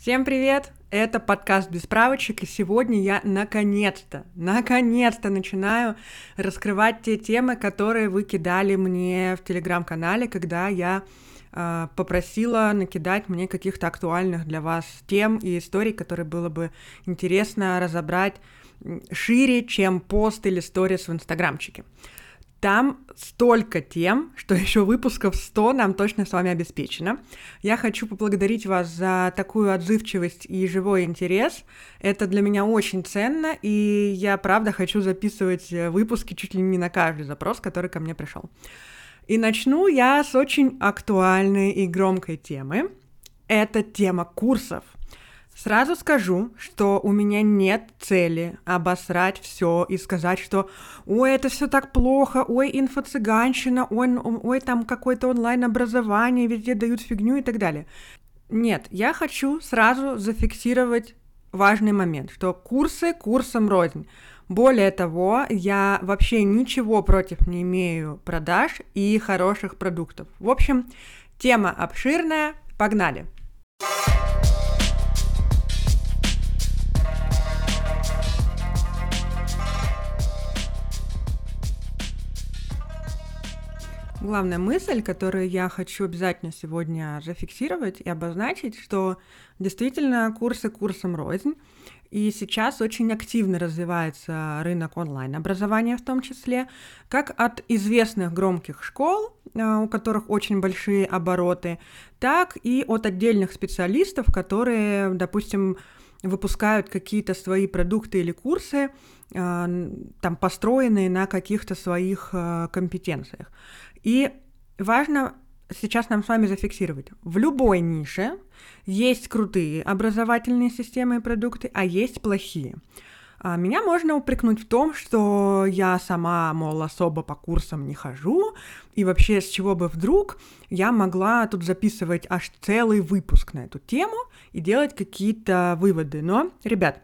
Всем привет! Это подкаст без справочек, и сегодня я наконец-то, наконец-то начинаю раскрывать те темы, которые вы кидали мне в телеграм-канале, когда я э, попросила накидать мне каких-то актуальных для вас тем и историй, которые было бы интересно разобрать шире, чем пост или сторис в инстаграмчике. Там столько тем, что еще выпусков 100 нам точно с вами обеспечено. Я хочу поблагодарить вас за такую отзывчивость и живой интерес. Это для меня очень ценно, и я правда хочу записывать э, выпуски чуть ли не на каждый запрос, который ко мне пришел. И начну я с очень актуальной и громкой темы. Это тема курсов – Сразу скажу, что у меня нет цели обосрать все и сказать, что ой, это все так плохо, ой, инфо-цыганщина, ой, ой, там какое-то онлайн-образование, везде дают фигню и так далее. Нет, я хочу сразу зафиксировать важный момент, что курсы курсом рознь. Более того, я вообще ничего против не имею продаж и хороших продуктов. В общем, тема обширная, погнали! Главная мысль, которую я хочу обязательно сегодня зафиксировать и обозначить, что действительно курсы курсом рознь, и сейчас очень активно развивается рынок онлайн-образования в том числе, как от известных громких школ, а, у которых очень большие обороты, так и от отдельных специалистов, которые, допустим, выпускают какие-то свои продукты или курсы, а, там построенные на каких-то своих а, компетенциях. И важно сейчас нам с вами зафиксировать. В любой нише есть крутые образовательные системы и продукты, а есть плохие. А меня можно упрекнуть в том, что я сама, мол, особо по курсам не хожу, и вообще с чего бы вдруг я могла тут записывать аж целый выпуск на эту тему и делать какие-то выводы. Но, ребят,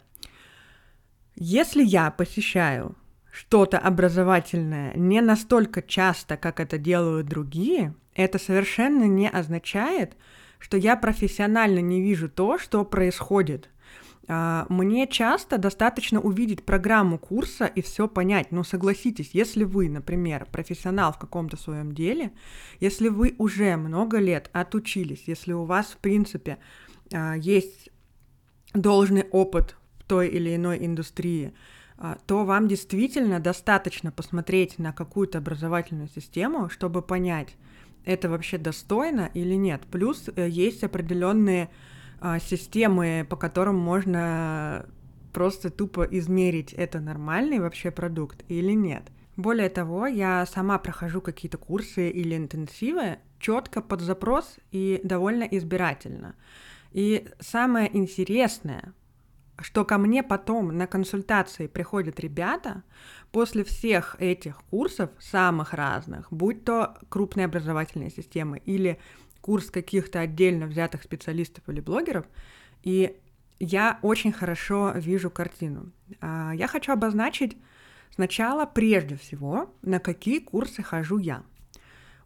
если я посещаю что-то образовательное не настолько часто, как это делают другие, это совершенно не означает, что я профессионально не вижу то, что происходит. А, мне часто достаточно увидеть программу курса и все понять. Но согласитесь, если вы, например, профессионал в каком-то своем деле, если вы уже много лет отучились, если у вас, в принципе, а, есть должный опыт в той или иной индустрии, а, то вам действительно достаточно посмотреть на какую-то образовательную систему, чтобы понять, это вообще достойно или нет. Плюс э, есть определенные системы, по которым можно просто тупо измерить, это нормальный вообще продукт или нет. Более того, я сама прохожу какие-то курсы или интенсивы четко под запрос и довольно избирательно. И самое интересное, что ко мне потом на консультации приходят ребята после всех этих курсов, самых разных, будь то крупные образовательные системы или курс каких-то отдельно взятых специалистов или блогеров, и я очень хорошо вижу картину. А, я хочу обозначить сначала, прежде всего, на какие курсы хожу я –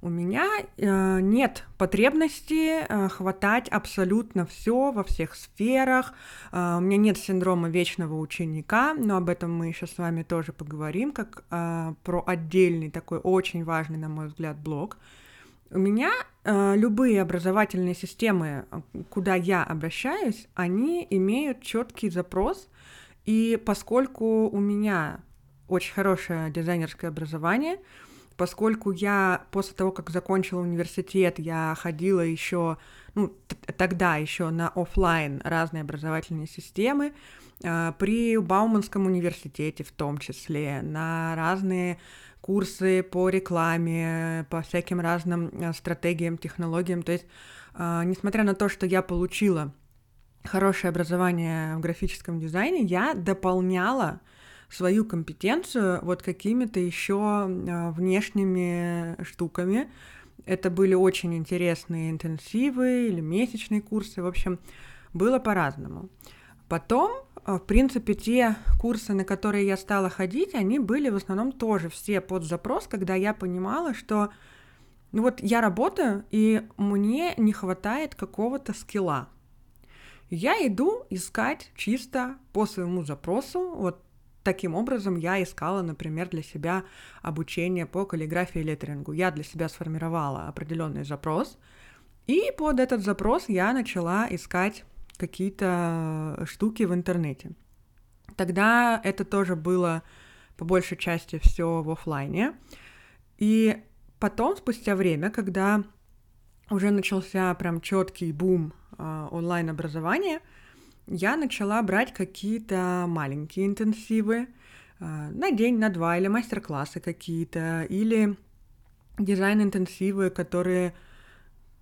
у меня э, нет потребности э, хватать абсолютно все во всех сферах. Э, у меня нет синдрома вечного ученика, но об этом мы еще с вами тоже поговорим, как про отдельный такой очень важный, на мой взгляд, блок. У меня э, любые образовательные системы, куда я обращаюсь, они имеют четкий запрос, и поскольку у меня очень хорошее дизайнерское образование, поскольку я после того, как закончила университет, я ходила еще, ну, тогда еще на офлайн разные образовательные системы, э, при Бауманском университете в том числе, на разные курсы по рекламе, по всяким разным э, стратегиям, технологиям. То есть, э, несмотря на то, что я получила хорошее образование в графическом дизайне, я дополняла свою компетенцию вот какими-то еще а, внешними штуками. Это были очень интересные интенсивы или месячные курсы, в общем, было по-разному. Потом, а, в принципе, те курсы, на которые я стала ходить, они были в основном тоже все под запрос, когда я понимала, что ну вот я работаю, и мне не хватает какого-то скилла. Я иду искать чисто по своему запросу. Вот таким образом я искала, например, для себя обучение по каллиграфии и леттерингу. Я для себя сформировала определенный запрос, и под этот запрос я начала искать какие-то штуки в интернете. Тогда это тоже было по большей части все в офлайне. И потом, спустя время, когда уже начался прям четкий бум э, онлайн-образования, я начала брать какие-то маленькие интенсивы э, на день, на два, или мастер-классы какие-то, или дизайн-интенсивы, которые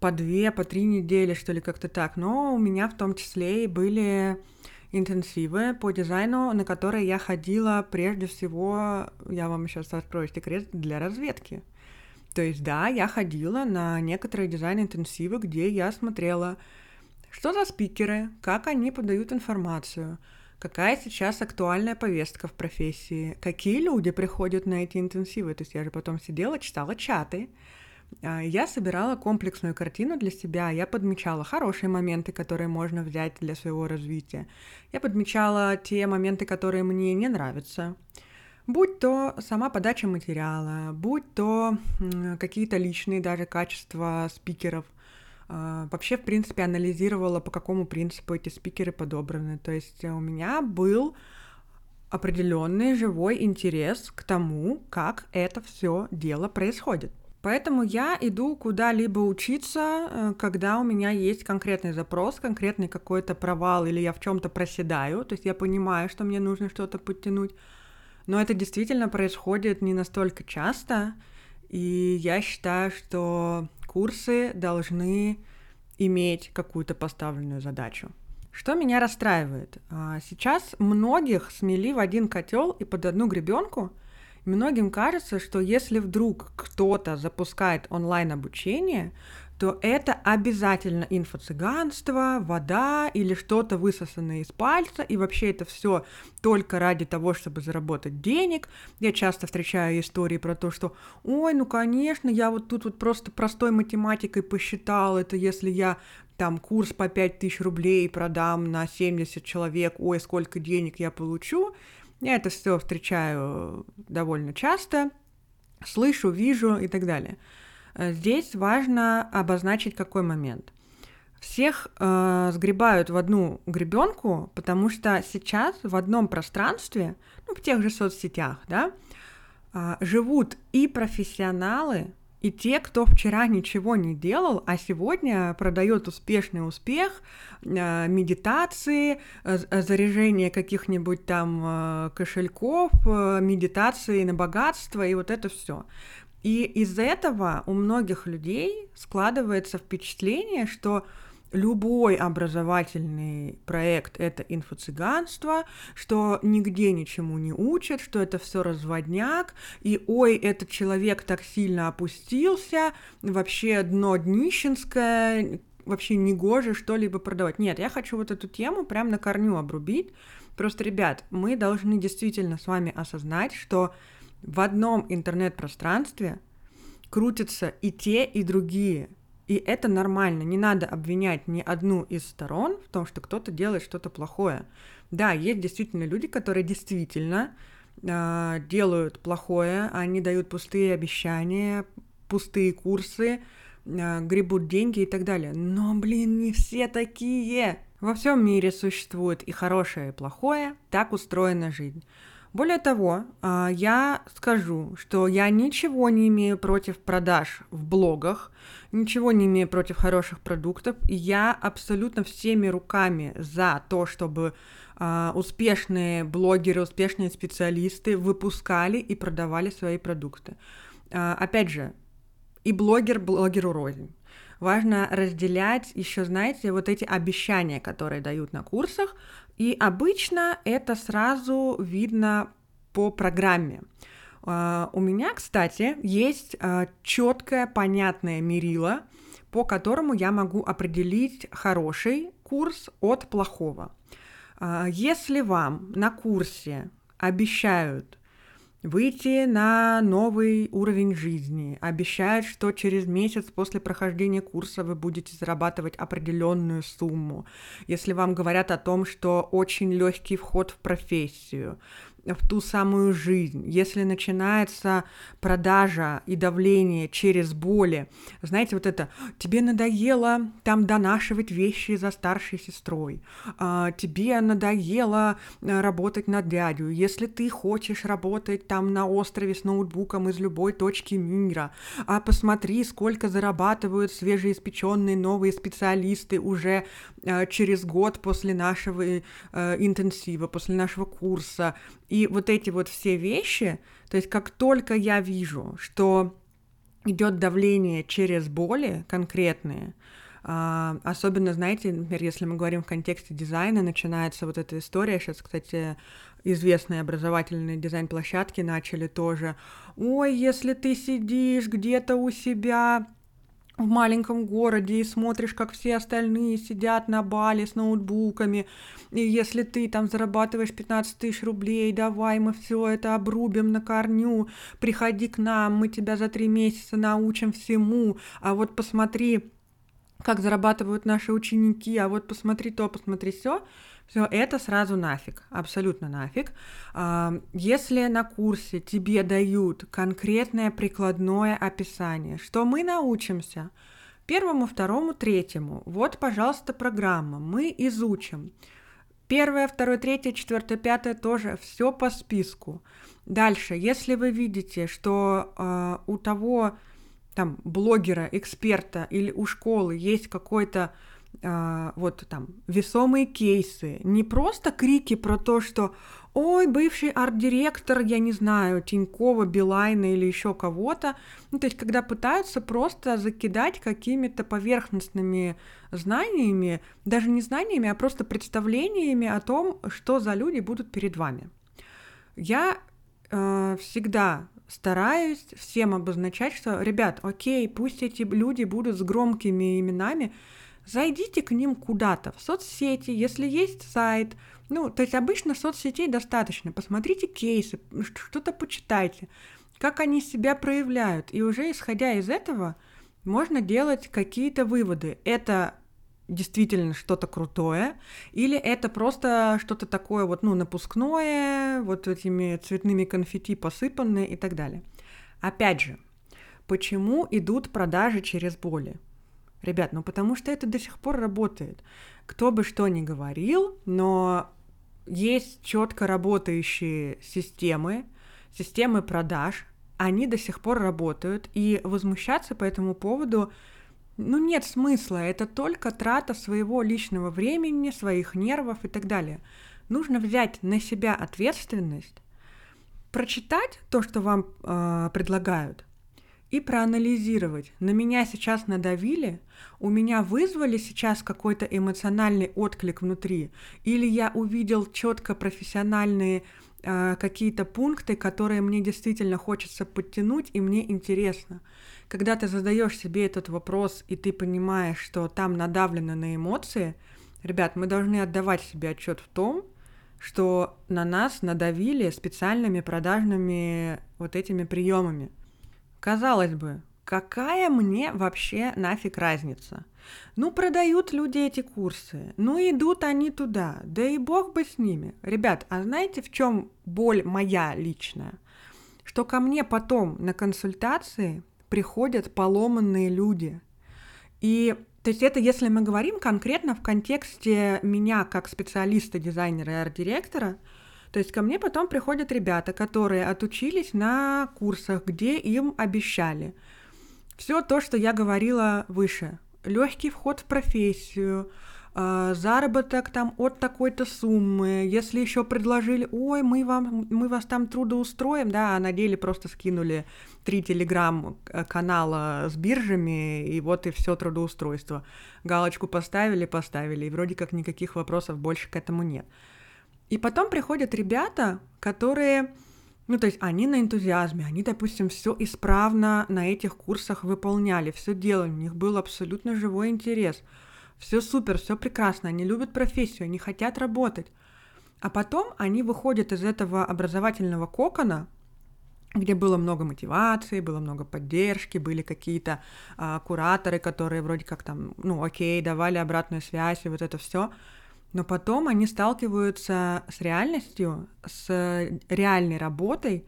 по две, по три недели, что ли, как-то так. Но у меня в том числе и были интенсивы по дизайну, на которые я ходила прежде всего, я вам сейчас раскрою секрет, для разведки. То есть, да, я ходила на некоторые дизайн-интенсивы, где я смотрела, что за спикеры, как они подают информацию, какая сейчас актуальная повестка в профессии, какие люди приходят на эти интенсивы. То есть я же потом сидела, читала чаты, я собирала комплексную картину для себя, я подмечала хорошие моменты, которые можно взять для своего развития, я подмечала те моменты, которые мне не нравятся, будь то сама подача материала, будь то какие-то личные даже качества спикеров. А, вообще, в принципе, анализировала, по какому принципу эти спикеры подобраны. То есть у меня был определенный живой интерес к тому, как это все дело происходит. Поэтому я иду куда-либо учиться, э, когда у меня есть конкретный запрос, конкретный какой-то провал или я в чем-то проседаю, то есть я понимаю, что мне нужно что-то подтянуть, но это действительно происходит не настолько часто, и я считаю, что курсы должны иметь какую-то поставленную задачу. Что меня расстраивает? А, сейчас многих смели в один котел и под одну гребенку – Многим кажется, что если вдруг кто-то запускает онлайн-обучение, то это обязательно инфо-цыганство, вода или что-то высосанное из пальца, и вообще это все только ради того, чтобы заработать денег. Я часто встречаю истории про то, что, ой, ну конечно, я вот тут вот просто простой математикой посчитал, это если я там курс по 5000 рублей продам на 70 человек, ой, сколько денег я получу. Я это все встречаю довольно часто, слышу, вижу и так далее. Э, здесь важно обозначить какой момент. Всех э, сгребают в одну гребенку, потому что сейчас в одном пространстве, ну, в тех же соцсетях, да, э, живут и профессионалы, и те, кто вчера ничего не делал, а сегодня продает успешный успех, э, медитации, э, заряжение каких-нибудь там э, кошельков, медитации на богатство и вот это все. И из-за этого у многих людей складывается впечатление, что любой образовательный проект — это инфо-цыганство, что нигде ничему не учат, что это все разводняк, и ой, этот человек так сильно опустился, вообще дно днищенское, вообще не гоже что-либо продавать. Нет, я хочу вот эту тему прям на корню обрубить. Просто, ребят, мы должны действительно с вами осознать, что в одном интернет-пространстве крутятся и те, и другие – и это нормально, не надо обвинять ни одну из сторон в том, что кто-то делает что-то плохое. Да, есть действительно люди, которые действительно э, делают плохое, они дают пустые обещания, пустые курсы, э, гребут деньги и так далее. Но, блин, не все такие. Во всем мире существует и хорошее, и плохое, так устроена жизнь. Более того, а, я скажу, что я ничего не имею против продаж в блогах, ничего не имею против хороших продуктов, я абсолютно всеми руками за то, чтобы а, успешные блогеры, успешные специалисты выпускали и продавали свои продукты. А, опять же, и блогер блогеру рознь важно разделять еще, знаете, вот эти обещания, которые дают на курсах, и обычно это сразу видно по программе. А, у меня, кстати, есть а, четкое, понятное мерило, по которому я могу определить хороший курс от плохого. А, если вам на курсе обещают выйти на новый уровень жизни, обещают, что через месяц после прохождения курса вы будете зарабатывать определенную сумму. Если вам говорят о том, что очень легкий вход в профессию, в ту самую жизнь. Если начинается продажа и давление через боли, знаете, вот это, тебе надоело там донашивать вещи за старшей сестрой, а, тебе надоело э, работать на дядю, если ты хочешь работать там на острове с ноутбуком из любой точки мира, а посмотри, сколько зарабатывают свежеиспеченные новые специалисты уже э, через год после нашего э, интенсива, после нашего курса, и вот эти вот все вещи, то есть как только я вижу, что идет давление через боли конкретные, Uh, особенно, знаете, например, если мы говорим в контексте дизайна, начинается вот эта история. Сейчас, кстати, известные образовательные дизайн-площадки начали тоже. Ой, если ты сидишь где-то у себя в маленьком городе и смотришь, как все остальные сидят на бале с ноутбуками, и если ты там зарабатываешь 15 тысяч рублей, давай мы все это обрубим на корню, приходи к нам, мы тебя за три месяца научим всему, а вот посмотри, как зарабатывают наши ученики, а вот посмотри то, посмотри все, все это сразу нафиг, абсолютно нафиг. А, если на курсе тебе дают конкретное прикладное описание, что мы научимся первому, второму, третьему, вот, пожалуйста, программа, мы изучим. Первое, второе, третье, четвертое, пятое тоже все по списку. Дальше, если вы видите, что э, у того там блогера, эксперта или у школы есть какой-то а, вот там весомые кейсы, не просто крики про то, что ой, бывший арт-директор, я не знаю, Тинькова, Билайна или еще кого-то. Ну, то есть, когда пытаются просто закидать какими-то поверхностными знаниями, даже не знаниями, а просто представлениями о том, что за люди будут перед вами. Я э, всегда стараюсь всем обозначать, что, ребят, окей, пусть эти люди будут с громкими именами, зайдите к ним куда-то, в соцсети, если есть сайт. Ну, то есть обычно соцсетей достаточно. Посмотрите кейсы, что-то почитайте, как они себя проявляют. И уже исходя из этого можно делать какие-то выводы. Это действительно что-то крутое, или это просто что-то такое вот, ну, напускное, вот этими цветными конфетти посыпанные и так далее. Опять же, почему идут продажи через боли? Ребят, ну потому что это до сих пор работает. Кто бы что ни говорил, но есть четко работающие системы, системы продаж, они до сих пор работают, и возмущаться по этому поводу, ну, нет смысла, это только трата своего личного времени, своих нервов и так далее. Нужно взять на себя ответственность, прочитать то, что вам э, предлагают, и проанализировать. На меня сейчас надавили, у меня вызвали сейчас какой-то эмоциональный отклик внутри, или я увидел четко профессиональные э, какие-то пункты, которые мне действительно хочется подтянуть, и мне интересно. Когда ты задаешь себе этот вопрос, и ты понимаешь, что там надавлено на эмоции, ребят, мы должны отдавать себе отчет в том, что на нас надавили специальными продажными вот этими приемами. Казалось бы, какая мне вообще нафиг разница? Ну, продают люди эти курсы, ну, идут они туда, да и бог бы с ними. Ребят, а знаете, в чем боль моя личная? Что ко мне потом на консультации приходят поломанные люди. И то есть это если мы говорим конкретно в контексте меня как специалиста, дизайнера и арт-директора – то есть ко мне потом приходят ребята, которые отучились на курсах, где им обещали все то, что я говорила выше. Легкий вход в профессию, а, заработок там от такой-то суммы, если еще предложили, ой, мы, вам, мы вас там трудоустроим, да, а на деле просто скинули три телеграм-канала с биржами, и вот и все трудоустройство. Галочку поставили, поставили, и вроде как никаких вопросов больше к этому нет. И потом приходят ребята, которые, ну, то есть они на энтузиазме, они, допустим, все исправно на этих курсах выполняли, все делали, у них был абсолютно живой интерес. Все супер, все прекрасно, они любят профессию, они хотят работать. А потом они выходят из этого образовательного кокона, где было много мотивации, было много поддержки, были какие-то а, кураторы, которые вроде как там, ну, окей, давали обратную связь и вот это все. Но потом они сталкиваются с реальностью, с реальной работой,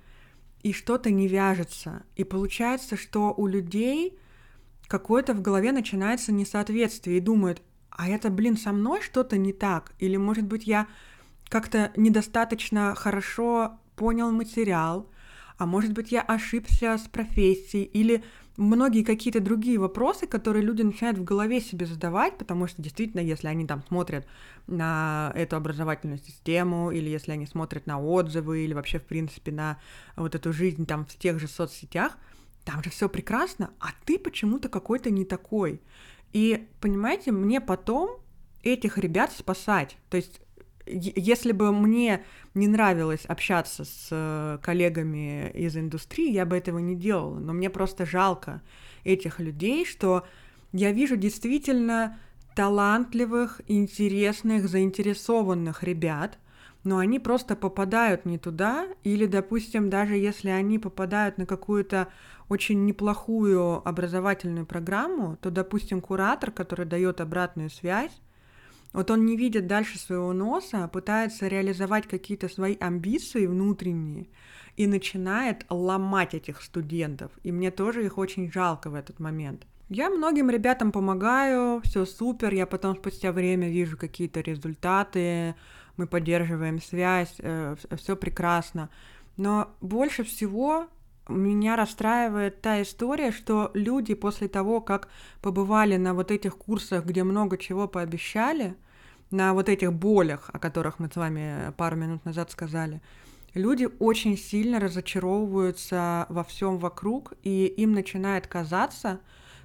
и что-то не вяжется. И получается, что у людей какое-то в голове начинается несоответствие и думают, а это, блин, со мной что-то не так? Или, может быть, я как-то недостаточно хорошо понял материал, а может быть, я ошибся с профессией, или многие какие-то другие вопросы, которые люди начинают в голове себе задавать, потому что действительно, если они там смотрят на эту образовательную систему, или если они смотрят на отзывы, или вообще, в принципе, на вот эту жизнь там в тех же соцсетях, там же все прекрасно, а ты почему-то какой-то не такой. И, понимаете, мне потом этих ребят спасать. То есть если бы мне не нравилось общаться с э, коллегами из индустрии, я бы этого не делала. Но мне просто жалко этих людей, что я вижу действительно талантливых, интересных, заинтересованных ребят, но они просто попадают не туда, или, допустим, даже если они попадают на какую-то очень неплохую образовательную программу, то, допустим, куратор, который дает обратную связь, вот он не видит дальше своего носа, а пытается реализовать какие-то свои амбиции внутренние и начинает ломать этих студентов. И мне тоже их очень жалко в этот момент. Я многим ребятам помогаю, все супер, я потом спустя время вижу какие-то результаты, мы поддерживаем связь, э, все прекрасно. Но больше всего меня расстраивает та история, что люди после того, как побывали на вот этих курсах, где много чего пообещали, на вот этих болях, о которых мы с вами пару минут назад сказали, люди очень сильно разочаровываются во всем вокруг, и им начинает казаться,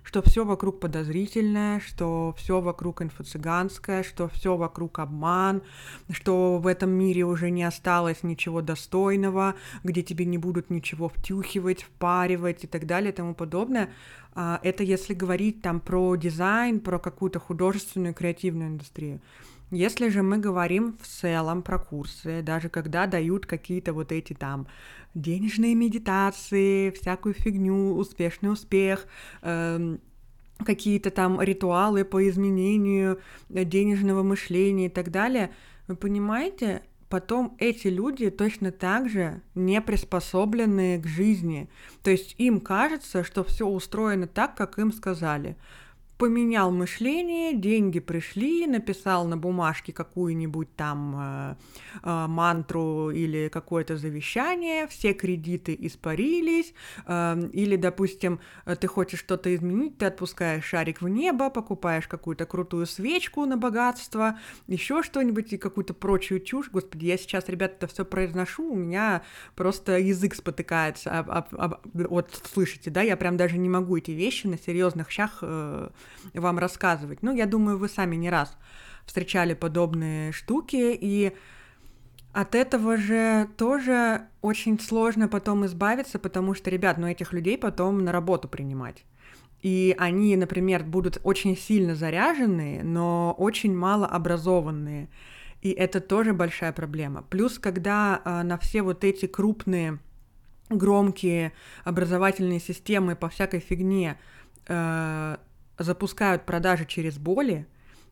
что все вокруг подозрительное, что все вокруг инфо-цыганское, что все вокруг обман, что в этом мире уже не осталось ничего достойного, где тебе не будут ничего втюхивать, впаривать и так далее и тому подобное. А, это если говорить там про дизайн, про какую-то художественную креативную индустрию. Если же мы говорим в целом про курсы, даже когда дают какие-то вот эти там денежные медитации, всякую фигню, успешный успех, э, какие-то там ритуалы по изменению денежного мышления и так далее, вы понимаете, потом эти люди точно так же не приспособлены к жизни. То есть им кажется, что все устроено так, как им сказали поменял мышление, деньги пришли, написал на бумажке какую-нибудь там э, э, мантру или какое-то завещание, все кредиты испарились, э, или, допустим, ты хочешь что-то изменить, ты отпускаешь шарик в небо, покупаешь какую-то крутую свечку на богатство, еще что-нибудь и какую-то прочую чушь. Господи, я сейчас, ребята, это все произношу, у меня просто язык спотыкается. А, а, а, вот слышите, да, я прям даже не могу эти вещи на серьезных щах э, вам рассказывать. Ну, я думаю, вы сами не раз встречали подобные штуки, и от этого же тоже очень сложно потом избавиться, потому что, ребят, ну этих людей потом на работу принимать. И они, например, будут очень сильно заряженные, но очень мало образованные. И это тоже большая проблема. Плюс, когда э, на все вот эти крупные, громкие образовательные системы по всякой фигне э, запускают продажи через боли,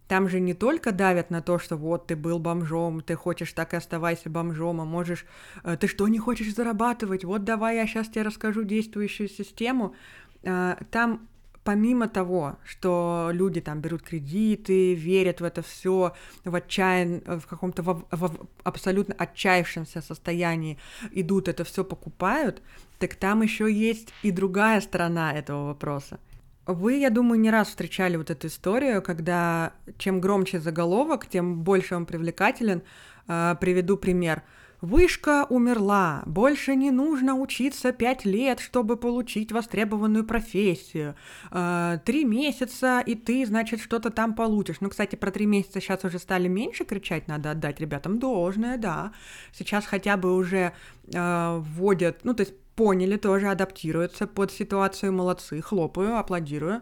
там же не только давят на то, что вот ты был бомжом, ты хочешь так и оставайся бомжом, а можешь, э, ты что не хочешь зарабатывать, вот давай я сейчас тебе расскажу действующую систему. Э, там помимо того, что люди там берут кредиты, верят в это все в отчаян, в каком-то в, в абсолютно отчаявшемся состоянии, идут это все покупают, так там еще есть и другая сторона этого вопроса. Вы, я думаю, не раз встречали вот эту историю, когда чем громче заголовок, тем больше он привлекателен. Э, приведу пример. Вышка умерла. Больше не нужно учиться пять лет, чтобы получить востребованную профессию. Э, три месяца, и ты, значит, что-то там получишь. Ну, кстати, про три месяца сейчас уже стали меньше кричать, надо отдать ребятам должное, да. Сейчас хотя бы уже э, вводят, ну, то есть поняли тоже, адаптируются под ситуацию, молодцы, хлопаю, аплодирую.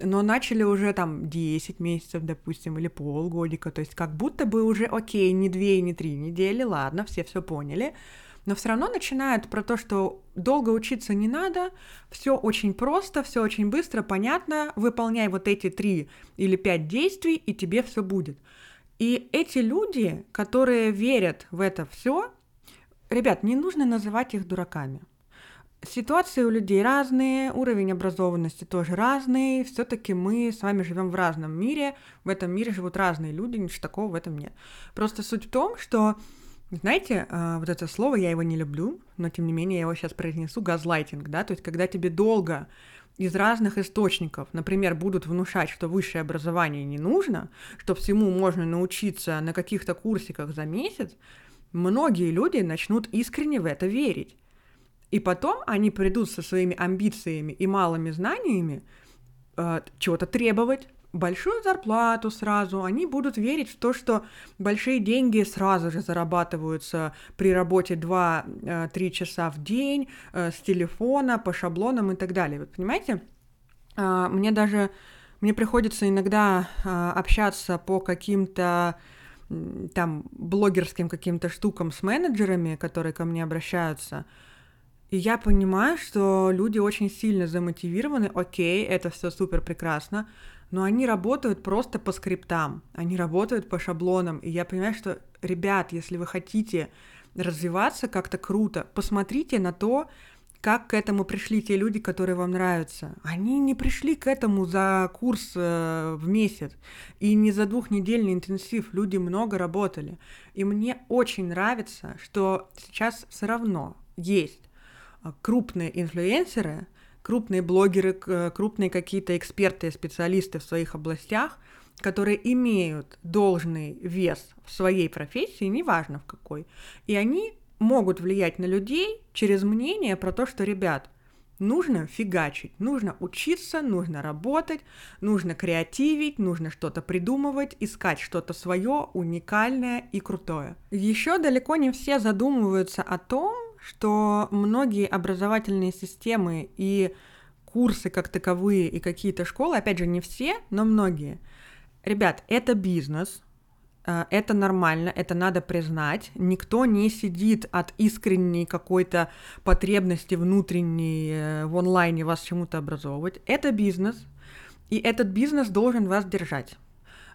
Но начали уже там 10 месяцев, допустим, или полгодика, то есть как будто бы уже окей, не две, не три недели, ладно, все все поняли, но все равно начинают про то, что долго учиться не надо, все очень просто, все очень быстро, понятно, выполняй вот эти три или пять действий, и тебе все будет. И эти люди, которые верят в это все, ребят, не нужно называть их дураками. Ситуации у людей разные, уровень образованности тоже разный. Все-таки мы с вами живем в разном мире. В этом мире живут разные люди, ничего такого в этом нет. Просто суть в том, что знаете, а, вот это слово, я его не люблю, но тем не менее я его сейчас произнесу, газлайтинг, да, то есть когда тебе долго из разных источников, например, будут внушать, что высшее образование не нужно, что всему можно научиться на каких-то курсиках за месяц, многие люди начнут искренне в это верить. И потом они придут со своими амбициями и малыми знаниями э, чего-то требовать, большую зарплату сразу, они будут верить в то, что большие деньги сразу же зарабатываются при работе 2-3 э, часа в день, э, с телефона, по шаблонам и так далее. Вы понимаете? А, мне даже, мне приходится иногда а, общаться по каким-то там блогерским каким-то штукам с менеджерами, которые ко мне обращаются, и я понимаю, что люди очень сильно замотивированы, окей, это все супер прекрасно, но они работают просто по скриптам, они работают по шаблонам. И я понимаю, что, ребят, если вы хотите развиваться как-то круто, посмотрите на то, как к этому пришли те люди, которые вам нравятся. Они не пришли к этому за курс э, в месяц и не за двухнедельный интенсив. Люди много работали. И мне очень нравится, что сейчас все равно есть крупные инфлюенсеры, крупные блогеры, крупные какие-то эксперты, специалисты в своих областях, которые имеют должный вес в своей профессии, неважно в какой, и они могут влиять на людей через мнение про то, что, ребят, нужно фигачить, нужно учиться, нужно работать, нужно креативить, нужно что-то придумывать, искать что-то свое, уникальное и крутое. Еще далеко не все задумываются о том, что многие образовательные системы и курсы как таковые и какие-то школы, опять же, не все, но многие. Ребят, это бизнес, э, это нормально, это надо признать. Никто не сидит от искренней какой-то потребности внутренней э, в онлайне вас чему-то образовывать. Это бизнес, и этот бизнес должен вас держать.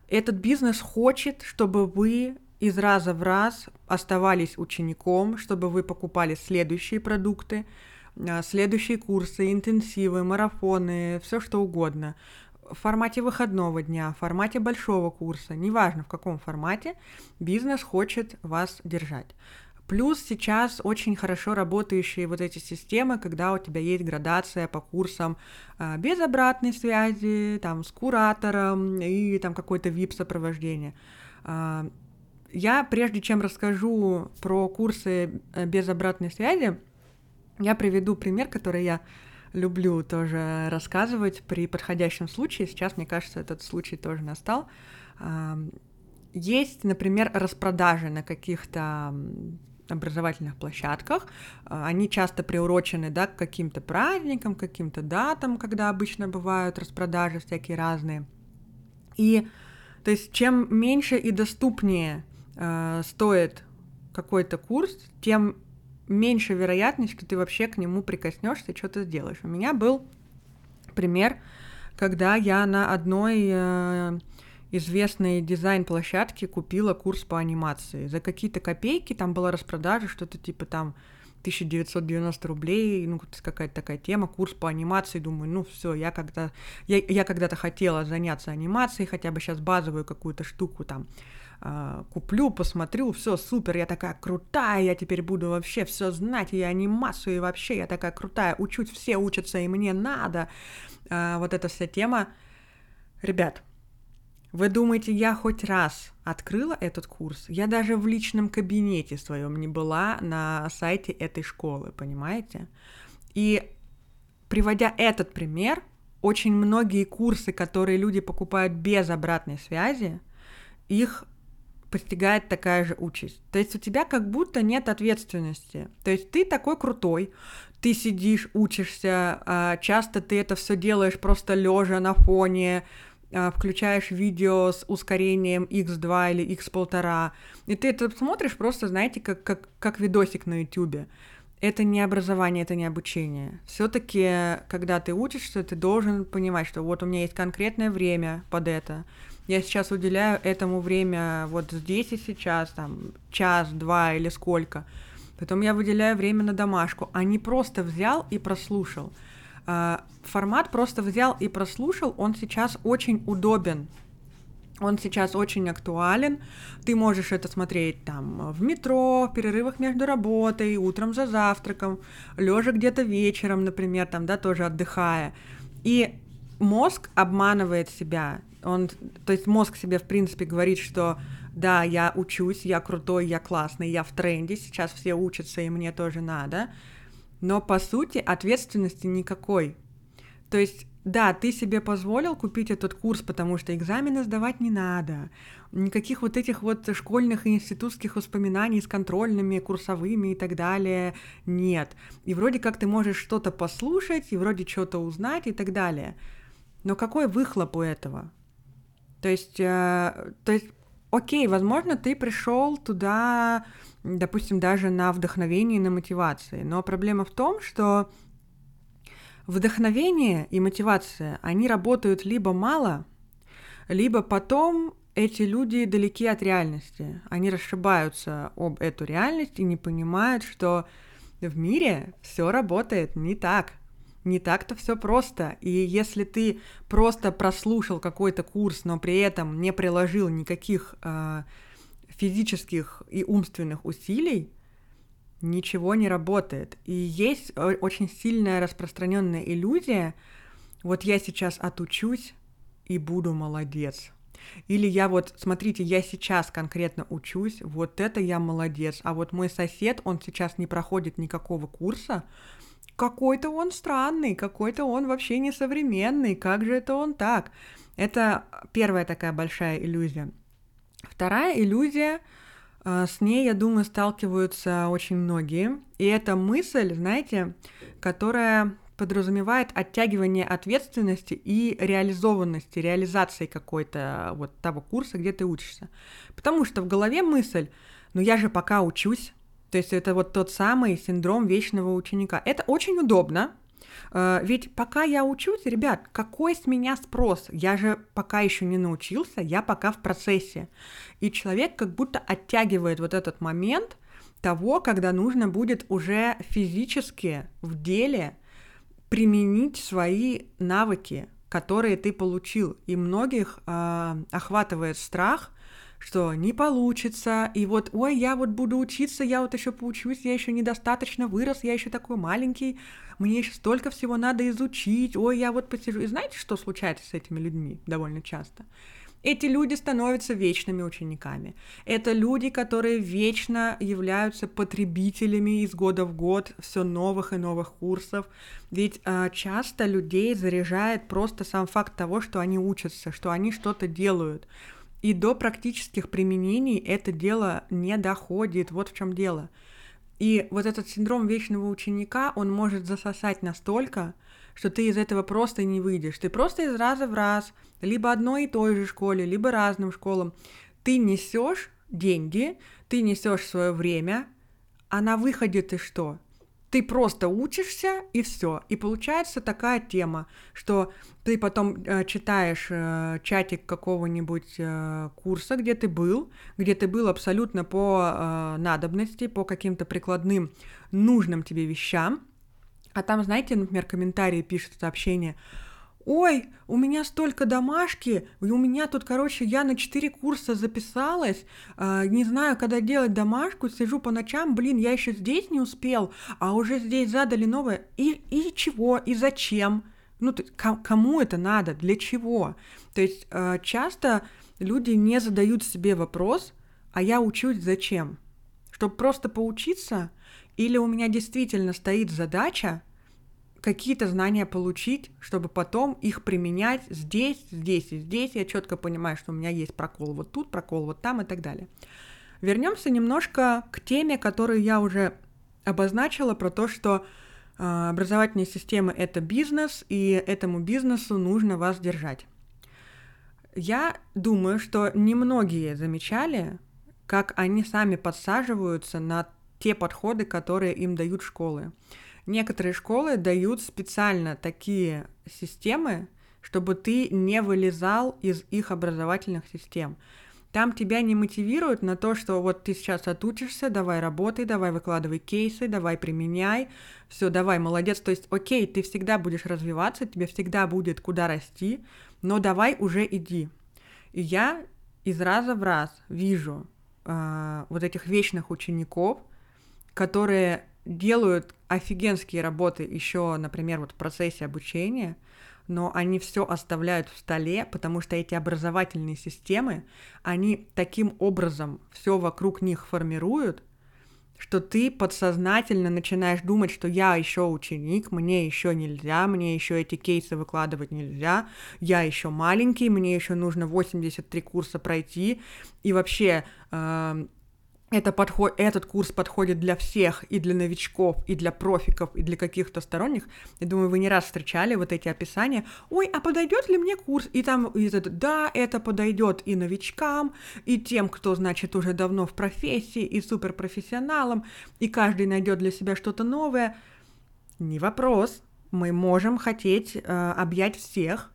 Этот бизнес хочет, чтобы вы из раза в раз оставались учеником, чтобы вы покупали следующие продукты, а, следующие курсы, интенсивы, марафоны, все что угодно. В формате выходного дня, в формате большого курса, неважно в каком формате, бизнес хочет вас держать. Плюс сейчас очень хорошо работающие вот эти системы, когда у тебя есть градация по курсам а, без обратной связи, там, с куратором и там какое-то VIP-сопровождение. Я, прежде чем расскажу про курсы э, без обратной связи, я приведу пример, который я люблю тоже рассказывать при подходящем случае. Сейчас, мне кажется, этот случай тоже настал. Есть, например, распродажи на каких-то образовательных площадках. А, они часто приурочены да, к каким-то праздникам, к каким-то датам, когда обычно бывают распродажи всякие разные. И то есть чем меньше и доступнее э, стоит какой-то курс, тем меньше вероятность, что ты вообще к нему прикоснешься и что-то сделаешь. У меня был пример, когда я на одной э, известной дизайн-площадке купила курс по анимации. За какие-то копейки там была распродажа, что-то типа там 1990 рублей, ну, какая-то такая тема, курс по анимации, думаю, ну, все, я когда я, я когда-то хотела заняться анимацией, хотя бы сейчас базовую какую-то штуку там э, куплю, посмотрю, все супер, я такая крутая, я теперь буду вообще все знать, и анимацию, и вообще я такая крутая, учуть все учатся, и мне надо. Э, вот эта вся тема. Ребят, вы думаете, я хоть раз открыла этот курс? Я даже в личном кабинете своем не была на сайте этой школы, понимаете? И приводя этот пример, очень многие курсы, которые люди покупают без обратной связи, их постигает такая же участь. То есть у тебя как будто нет ответственности. То есть ты такой крутой, ты сидишь, учишься, а часто ты это все делаешь просто лежа на фоне, а, включаешь видео с ускорением x2 или x1,5, и ты это смотришь просто, знаете, как, как, как видосик на YouTube. Это не образование, это не обучение. Все-таки, когда ты учишься, ты должен понимать, что вот у меня есть конкретное время под это. Я сейчас уделяю этому время вот здесь и сейчас, там, час, два или сколько. Потом я выделяю время на домашку, а не просто взял и прослушал. А, формат просто взял и прослушал, он сейчас очень удобен. Он сейчас очень актуален. Ты можешь это смотреть там в метро, в перерывах между работой, утром за завтраком, лежа где-то вечером, например, там, да, тоже отдыхая. И мозг обманывает себя. Он, то есть мозг себе, в принципе, говорит, что да, я учусь, я крутой, я классный, я в тренде, сейчас все учатся, и мне тоже надо но по сути ответственности никакой. То есть, да, ты себе позволил купить этот курс, потому что экзамены сдавать не надо. Никаких вот этих вот школьных и институтских воспоминаний с контрольными, курсовыми и так далее нет. И вроде как ты можешь что-то послушать, и вроде что-то узнать и так далее. Но какой выхлоп у этого? То есть, э, то есть окей, возможно, ты пришел туда, допустим, даже на вдохновении и на мотивации, но проблема в том, что вдохновение и мотивация, они работают либо мало, либо потом эти люди далеки от реальности. Они расшибаются об эту реальность и не понимают, что в мире все работает не так не так-то все просто. И если ты просто прослушал какой-то курс, но при этом не приложил никаких э, физических и умственных усилий, ничего не работает. И есть очень сильная распространенная иллюзия, вот я сейчас отучусь и буду молодец. Или я вот, смотрите, я сейчас конкретно учусь, вот это я молодец, а вот мой сосед, он сейчас не проходит никакого курса, какой-то он странный, какой-то он вообще несовременный, как же это он так? Это первая такая большая иллюзия. Вторая иллюзия, э, с ней, я думаю, сталкиваются очень многие. И это мысль, знаете, которая подразумевает оттягивание ответственности и реализованности, реализации какой-то вот того курса, где ты учишься. Потому что в голове мысль, ну я же пока учусь, то есть это вот тот самый синдром вечного ученика. Это очень удобно, э, ведь пока я учусь, ребят, какой с меня спрос? Я же пока еще не научился, я пока в процессе. И человек как будто оттягивает вот этот момент того, когда нужно будет уже физически в деле применить свои навыки, которые ты получил. И многих э, охватывает страх, что не получится, и вот, ой, я вот буду учиться, я вот еще поучусь, я еще недостаточно вырос, я еще такой маленький, мне еще столько всего надо изучить, ой, я вот посижу. И знаете, что случается с этими людьми довольно часто? Эти люди становятся вечными учениками. Это люди, которые вечно являются потребителями из года в год все новых и новых курсов. Ведь э, часто людей заряжает просто сам факт того, что они учатся, что они что-то делают. И до практических применений это дело не доходит. Вот в чем дело. И вот этот синдром вечного ученика, он может засосать настолько, что ты из этого просто не выйдешь. Ты просто из раза в раз, либо одной и той же школе, либо разным школам, ты несешь деньги, ты несешь свое время, а на выходе ты что? Ты просто учишься и все. И получается такая тема, что ты потом э, читаешь э, чатик какого-нибудь э, курса, где ты был, где ты был абсолютно по э, надобности, по каким-то прикладным нужным тебе вещам. А там, знаете, например, комментарии пишут сообщение – ой, у меня столько домашки, и у меня тут, короче, я на 4 курса записалась, э, не знаю, когда делать домашку, сижу по ночам, блин, я еще здесь не успел, а уже здесь задали новое. И, и чего, и зачем? Ну, то, кому это надо, для чего? То есть э, часто люди не задают себе вопрос, а я учусь зачем? Чтобы просто поучиться? Или у меня действительно стоит задача какие-то знания получить, чтобы потом их применять здесь, здесь и здесь. Я четко понимаю, что у меня есть прокол вот тут, прокол вот там и так далее. Вернемся немножко к теме, которую я уже обозначила, про то, что э, образовательные системы это бизнес, и этому бизнесу нужно вас держать. Я думаю, что немногие замечали, как они сами подсаживаются на те подходы, которые им дают школы. Некоторые школы дают специально такие системы, чтобы ты не вылезал из их образовательных систем. Там тебя не мотивируют на то, что вот ты сейчас отучишься, давай работай, давай выкладывай кейсы, давай применяй, все, давай, молодец. То есть, окей, ты всегда будешь развиваться, тебе всегда будет куда расти, но давай уже иди. И я из раза в раз вижу э, вот этих вечных учеников, которые делают офигенские работы еще, например, вот в процессе обучения, но они все оставляют в столе, потому что эти образовательные системы, они таким образом все вокруг них формируют, что ты подсознательно начинаешь думать, что я еще ученик, мне еще нельзя, мне еще эти кейсы выкладывать нельзя, я еще маленький, мне еще нужно 83 курса пройти, и вообще э, это подход, этот курс подходит для всех, и для новичков, и для профиков, и для каких-то сторонних. Я думаю, вы не раз встречали вот эти описания. Ой, а подойдет ли мне курс? И там, и это, да, это подойдет и новичкам, и тем, кто, значит, уже давно в профессии, и суперпрофессионалам, и каждый найдет для себя что-то новое. Не вопрос. Мы можем хотеть э, объять всех,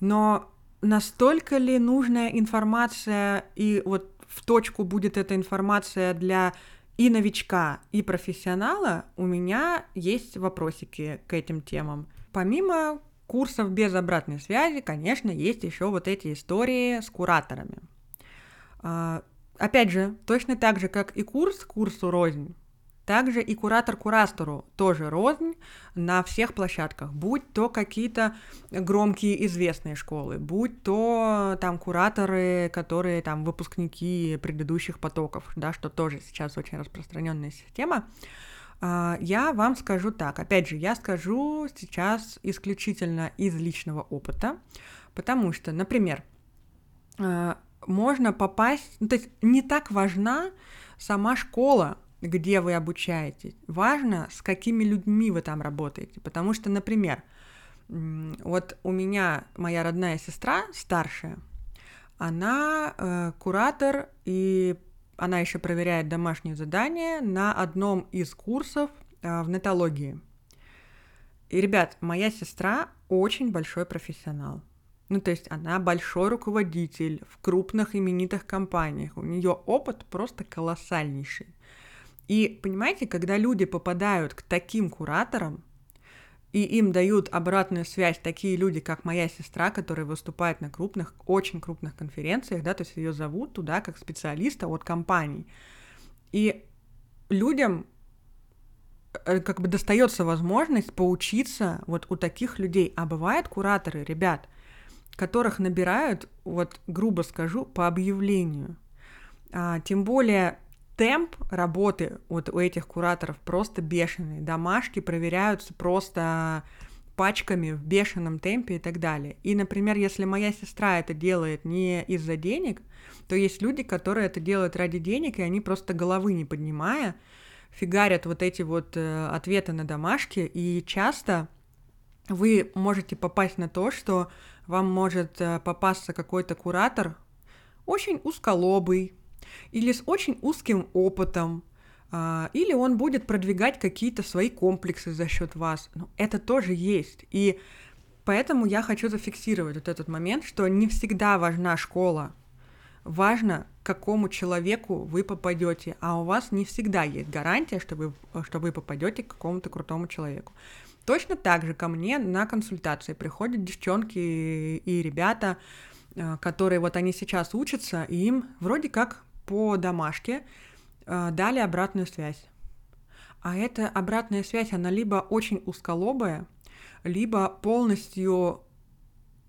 но настолько ли нужная информация и вот в точку будет эта информация для и новичка, и профессионала, у меня есть вопросики к этим темам. Помимо курсов без обратной связи, конечно, есть еще вот эти истории с кураторами. А, опять же, точно так же, как и курс курсу рознь, также и куратор курастору тоже рознь на всех площадках, будь то какие-то громкие известные школы, будь то там кураторы, которые там выпускники предыдущих потоков, да, что тоже сейчас очень распространенная система. А, я вам скажу так, опять же, я скажу сейчас исключительно из личного опыта, потому что, например, а, можно попасть, ну, то есть не так важна сама школа, где вы обучаетесь. Важно, с какими людьми вы там работаете. Потому что, например, вот у меня моя родная сестра старшая, она э, куратор, и она еще проверяет домашние задания на одном из курсов э, в нетологии. И, ребят, моя сестра очень большой профессионал. Ну, то есть она большой руководитель в крупных именитых компаниях. У нее опыт просто колоссальнейший. И понимаете, когда люди попадают к таким кураторам, и им дают обратную связь такие люди, как моя сестра, которая выступает на крупных, очень крупных конференциях, да, то есть ее зовут туда как специалиста от компаний. И людям э, как бы достается возможность поучиться вот у таких людей. А бывают кураторы, ребят, которых набирают, вот грубо скажу, по объявлению. А, тем более темп работы вот у этих кураторов просто бешеный. Домашки проверяются просто пачками в бешеном темпе и так далее. И, например, если моя сестра это делает не из-за денег, то есть люди, которые это делают ради денег, и они просто головы не поднимая, фигарят вот эти вот э, ответы на домашки, и часто вы можете попасть на то, что вам может э, попасться какой-то куратор, очень узколобый, или с очень узким опытом, а, или он будет продвигать какие-то свои комплексы за счет вас. Но это тоже есть. И поэтому я хочу зафиксировать вот этот момент, что не всегда важна школа. Важно, к какому человеку вы попадете, а у вас не всегда есть гарантия, что вы, что вы попадете к какому-то крутому человеку. Точно так же ко мне на консультации приходят девчонки и ребята, а, которые вот они сейчас учатся, и им вроде как по домашке э, дали обратную связь. А эта обратная связь, она либо очень узколобая, либо полностью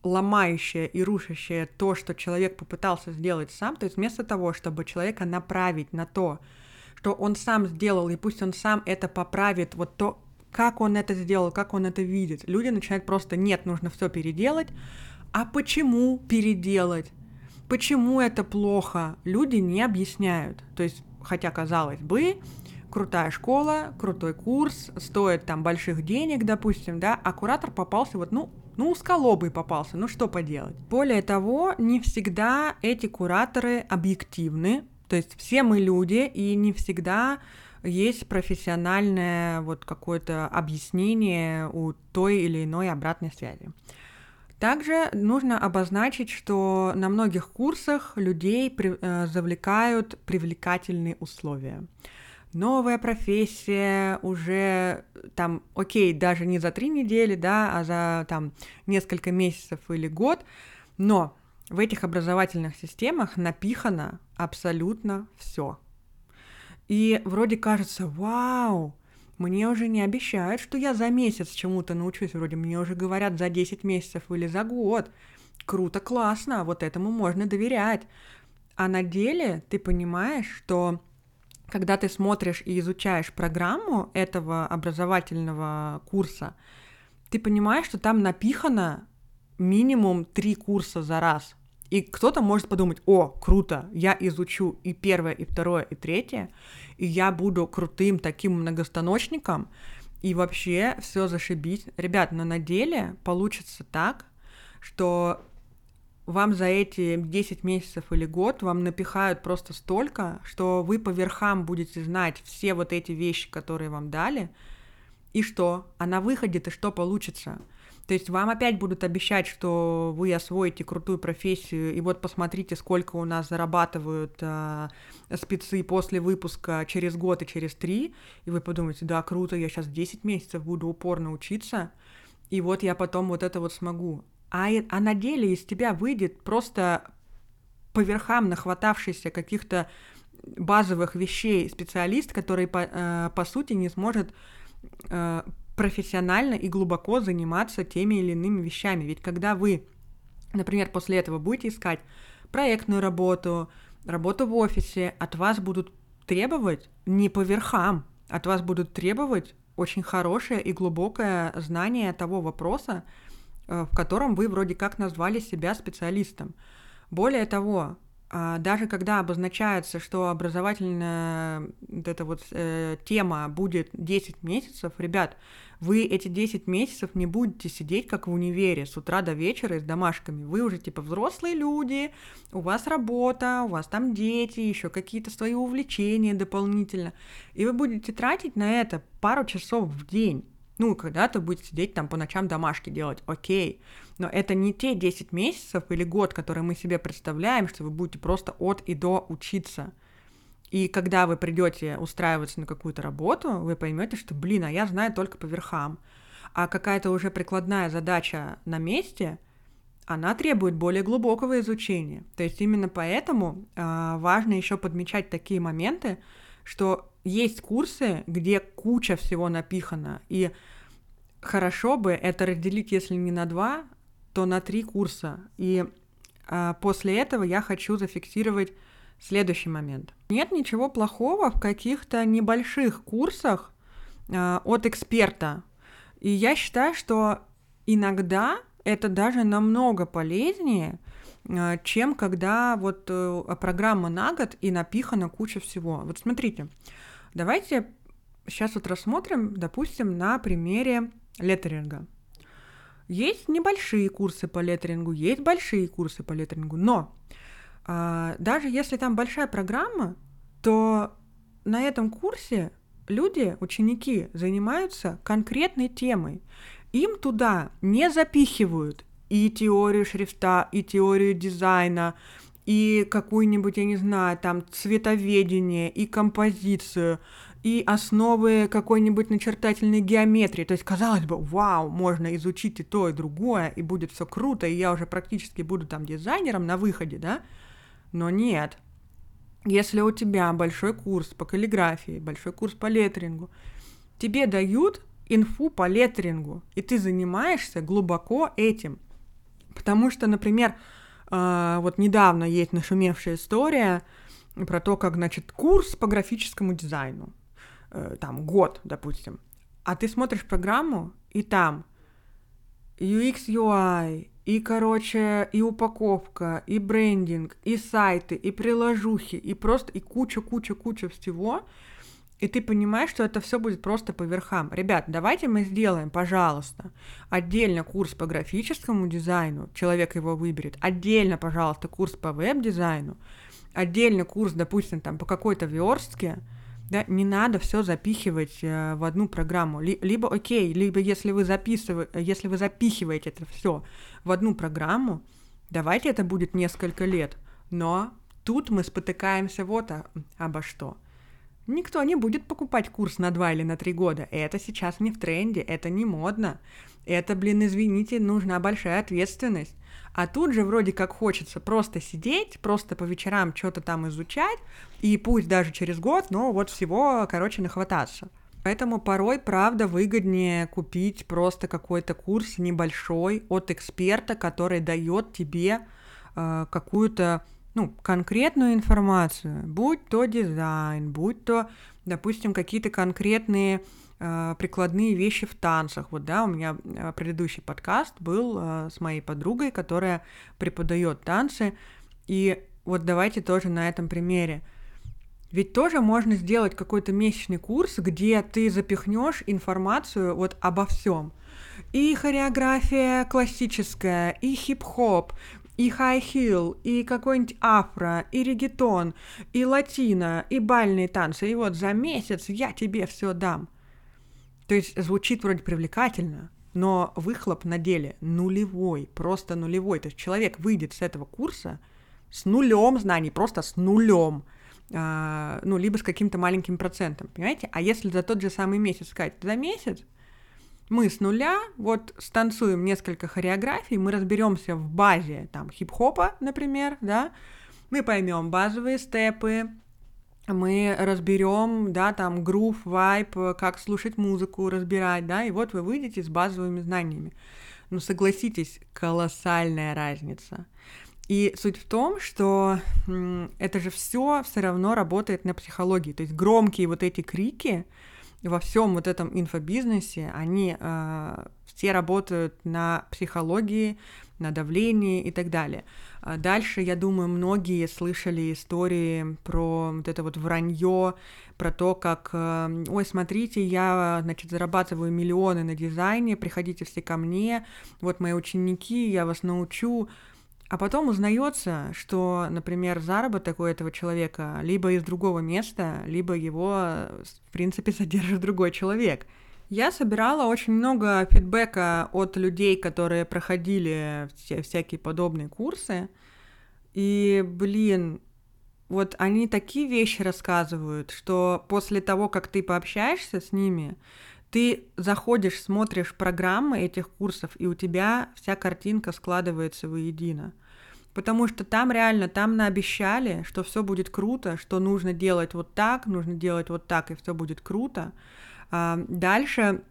ломающая и рушащая то, что человек попытался сделать сам. То есть вместо того, чтобы человека направить на то, что он сам сделал, и пусть он сам это поправит, вот то, как он это сделал, как он это видит, люди начинают просто, нет, нужно все переделать. А почему переделать? Почему это плохо, люди не объясняют. То есть, хотя, казалось бы, крутая школа, крутой курс, стоит там больших денег, допустим, да, а куратор попался вот, ну, ну, узколобый попался, ну что поделать. Более того, не всегда эти кураторы объективны, то есть все мы люди, и не всегда есть профессиональное вот какое-то объяснение у той или иной обратной связи. Также нужно обозначить, что на многих курсах людей при, э, завлекают привлекательные условия. Новая профессия уже там, окей, даже не за три недели, да, а за там несколько месяцев или год, но в этих образовательных системах напихано абсолютно все. И вроде кажется, вау, мне уже не обещают, что я за месяц чему-то научусь. Вроде мне уже говорят за 10 месяцев или за год. Круто, классно, вот этому можно доверять. А на деле ты понимаешь, что когда ты смотришь и изучаешь программу этого образовательного курса, ты понимаешь, что там напихано минимум три курса за раз. И кто-то может подумать, о, круто, я изучу и первое, и второе, и третье, и я буду крутым таким многостаночником, и вообще все зашибись. Ребят, но на деле получится так, что вам за эти 10 месяцев или год вам напихают просто столько, что вы по верхам будете знать все вот эти вещи, которые вам дали, и что? А на выходе-то что получится? То есть вам опять будут обещать, что вы освоите крутую профессию, и вот посмотрите, сколько у нас зарабатывают э, спецы после выпуска через год и через три, и вы подумаете, да, круто, я сейчас 10 месяцев буду упорно учиться, и вот я потом вот это вот смогу. А, а на деле из тебя выйдет просто по верхам нахватавшийся каких-то базовых вещей специалист, который по, э, по сути не сможет э, профессионально и глубоко заниматься теми или иными вещами. Ведь когда вы, например, после этого будете искать проектную работу, работу в офисе, от вас будут требовать не по верхам, от вас будут требовать очень хорошее и глубокое знание того вопроса, э, в котором вы вроде как назвали себя специалистом. Более того, а, даже когда обозначается, что образовательная вот эта вот э, тема будет 10 месяцев, ребят, вы эти 10 месяцев не будете сидеть как в универе с утра до вечера с домашками. Вы уже типа взрослые люди, у вас работа, у вас там дети, еще какие-то свои увлечения дополнительно. И вы будете тратить на это пару часов в день. Ну, когда-то будете сидеть там по ночам домашки делать, окей. Но это не те 10 месяцев или год, которые мы себе представляем, что вы будете просто от и до учиться. И когда вы придете устраиваться на какую-то работу, вы поймете, что, блин, а я знаю только по верхам. А какая-то уже прикладная задача на месте, она требует более глубокого изучения. То есть именно поэтому э, важно еще подмечать такие моменты, что есть курсы, где куча всего напихана, и хорошо бы это разделить, если не на два, то на три курса. И а, после этого я хочу зафиксировать следующий момент. Нет ничего плохого в каких-то небольших курсах а, от эксперта. И я считаю, что иногда это даже намного полезнее, а, чем когда вот э, программа на год и напихана куча всего. Вот смотрите, давайте сейчас вот рассмотрим, допустим, на примере леттеринга. Есть небольшие курсы по леттерингу, есть большие курсы по леттерингу, но даже если там большая программа, то на этом курсе люди, ученики, занимаются конкретной темой. Им туда не запихивают и теорию шрифта, и теорию дизайна, и какую-нибудь, я не знаю, там цветоведение, и композицию, и основы какой-нибудь начертательной геометрии. То есть, казалось бы, вау, можно изучить и то, и другое, и будет все круто, и я уже практически буду там дизайнером на выходе, да? Но нет. Если у тебя большой курс по каллиграфии, большой курс по леттерингу, тебе дают инфу по леттерингу, и ты занимаешься глубоко этим. Потому что, например, э, вот недавно есть нашумевшая история про то, как, значит, курс по графическому дизайну э, там год, допустим, а ты смотришь программу, и там UX, UI, и, короче, и упаковка, и брендинг, и сайты, и приложухи, и просто, и куча-куча-куча всего, и ты понимаешь, что это все будет просто по верхам. Ребят, давайте мы сделаем, пожалуйста, отдельно курс по графическому дизайну, человек его выберет, отдельно, пожалуйста, курс по веб-дизайну, отдельно курс, допустим, там по какой-то верстке, да, не надо все запихивать э, в одну программу. Либо окей, либо если вы записываете, если вы запихиваете это все в одну программу, давайте это будет несколько лет. Но тут мы спотыкаемся вот а, обо что. Никто не будет покупать курс на два или на три года. Это сейчас не в тренде, это не модно. Это, блин, извините, нужна большая ответственность. А тут же вроде как хочется просто сидеть, просто по вечерам что-то там изучать, и пусть даже через год, но вот всего, короче, нахвататься. Поэтому порой, правда, выгоднее купить просто какой-то курс небольшой от эксперта, который дает тебе э, какую-то ну, конкретную информацию, будь то дизайн, будь то, допустим, какие-то конкретные э, прикладные вещи в танцах. Вот, да, у меня э, предыдущий подкаст был э, с моей подругой, которая преподает танцы, и вот давайте тоже на этом примере. Ведь тоже можно сделать какой-то месячный курс, где ты запихнешь информацию вот обо всем. И хореография классическая, и хип-хоп, и хай-хилл, и какой-нибудь афро, и регетон, и латино, и бальные танцы. И вот за месяц я тебе все дам. То есть звучит вроде привлекательно, но выхлоп на деле нулевой, просто нулевой. То есть человек выйдет с этого курса с нулем знаний, просто с нулем. А, ну, либо с каким-то маленьким процентом, понимаете? А если за тот же самый месяц сказать, за месяц мы с нуля вот станцуем несколько хореографий, мы разберемся в базе там хип-хопа, например, да, мы поймем базовые степы, мы разберем, да, там, грув, вайп, как слушать музыку, разбирать, да, и вот вы выйдете с базовыми знаниями. Ну, согласитесь, колоссальная разница. И суть в том, что это же все все равно работает на психологии. То есть громкие вот эти крики, во всем вот этом инфобизнесе, они э, все работают на психологии, на давлении и так далее. А дальше, я думаю, многие слышали истории про вот это вот вранье, про то, как, э, ой, смотрите, я, значит, зарабатываю миллионы на дизайне, приходите все ко мне, вот мои ученики, я вас научу. А потом узнается, что, например, заработок у этого человека либо из другого места, либо его, в принципе, содержит другой человек. Я собирала очень много фидбэка от людей, которые проходили все, всякие подобные курсы. И, блин, вот они такие вещи рассказывают, что после того, как ты пообщаешься с ними, ты заходишь, смотришь программы этих курсов, и у тебя вся картинка складывается воедино. Потому что там реально, там наобещали, что все будет круто, что нужно делать вот так, нужно делать вот так, и все будет круто. А дальше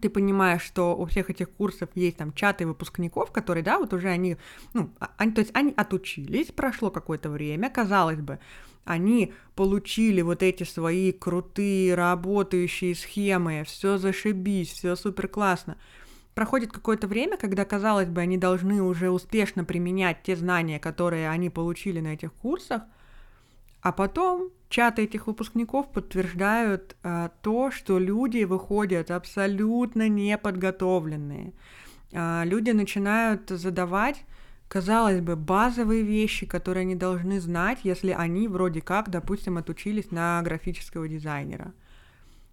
ты понимаешь, что у всех этих курсов есть там чаты выпускников, которые, да, вот уже они, ну, а, они, то есть они отучились, прошло какое-то время, казалось бы, они получили вот эти свои крутые работающие схемы, все зашибись, все супер классно проходит какое-то время, когда, казалось бы, они должны уже успешно применять те знания, которые они получили на этих курсах, а потом чаты этих выпускников подтверждают э, то, что люди выходят абсолютно неподготовленные. Э, люди начинают задавать, казалось бы, базовые вещи, которые они должны знать, если они вроде как, допустим, отучились на графического дизайнера.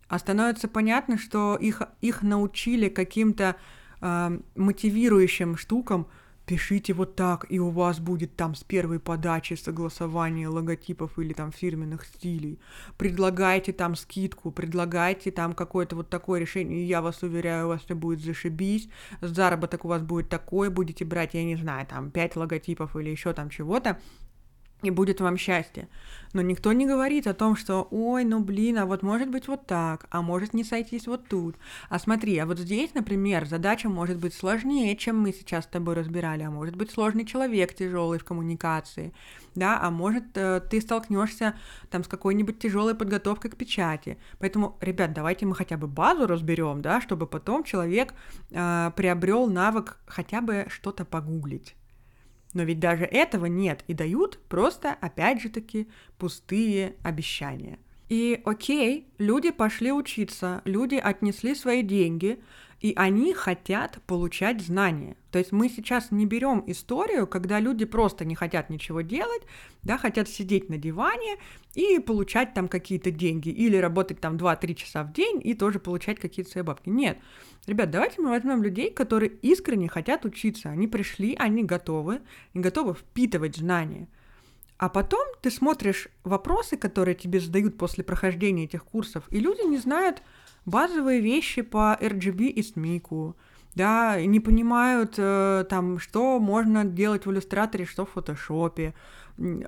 А становится понятно, что их, их научили каким-то э, мотивирующим штукам, пишите вот так, и у вас будет там с первой подачи согласование логотипов или там фирменных стилей. Предлагайте там скидку, предлагайте там какое-то вот такое решение, и я вас уверяю, у вас все будет зашибись, заработок у вас будет такой, будете брать, я не знаю, там 5 логотипов или еще там чего-то, и будет вам счастье. Но никто не говорит о том, что, ой, ну блин, а вот может быть вот так, а может не сойтись вот тут. А смотри, а вот здесь, например, задача может быть сложнее, чем мы сейчас с тобой разбирали, а может быть сложный человек тяжелый в коммуникации, да, а может э, ты столкнешься там с какой-нибудь тяжелой подготовкой к печати. Поэтому, ребят, давайте мы хотя бы базу разберем, да, чтобы потом человек э, приобрел навык хотя бы что-то погуглить. Но ведь даже этого нет и дают просто, опять же таки, пустые обещания. И окей, люди пошли учиться, люди отнесли свои деньги, и они хотят получать знания. То есть мы сейчас не берем историю, когда люди просто не хотят ничего делать, да, хотят сидеть на диване и получать там какие-то деньги, или работать там 2-3 часа в день и тоже получать какие-то свои бабки. Нет. Ребят, давайте мы возьмем людей, которые искренне хотят учиться. Они пришли, они готовы, они готовы впитывать знания. А потом ты смотришь вопросы, которые тебе задают после прохождения этих курсов, и люди не знают базовые вещи по RGB и SMIC, да, не понимают э, там, что можно делать в иллюстраторе, что в фотошопе,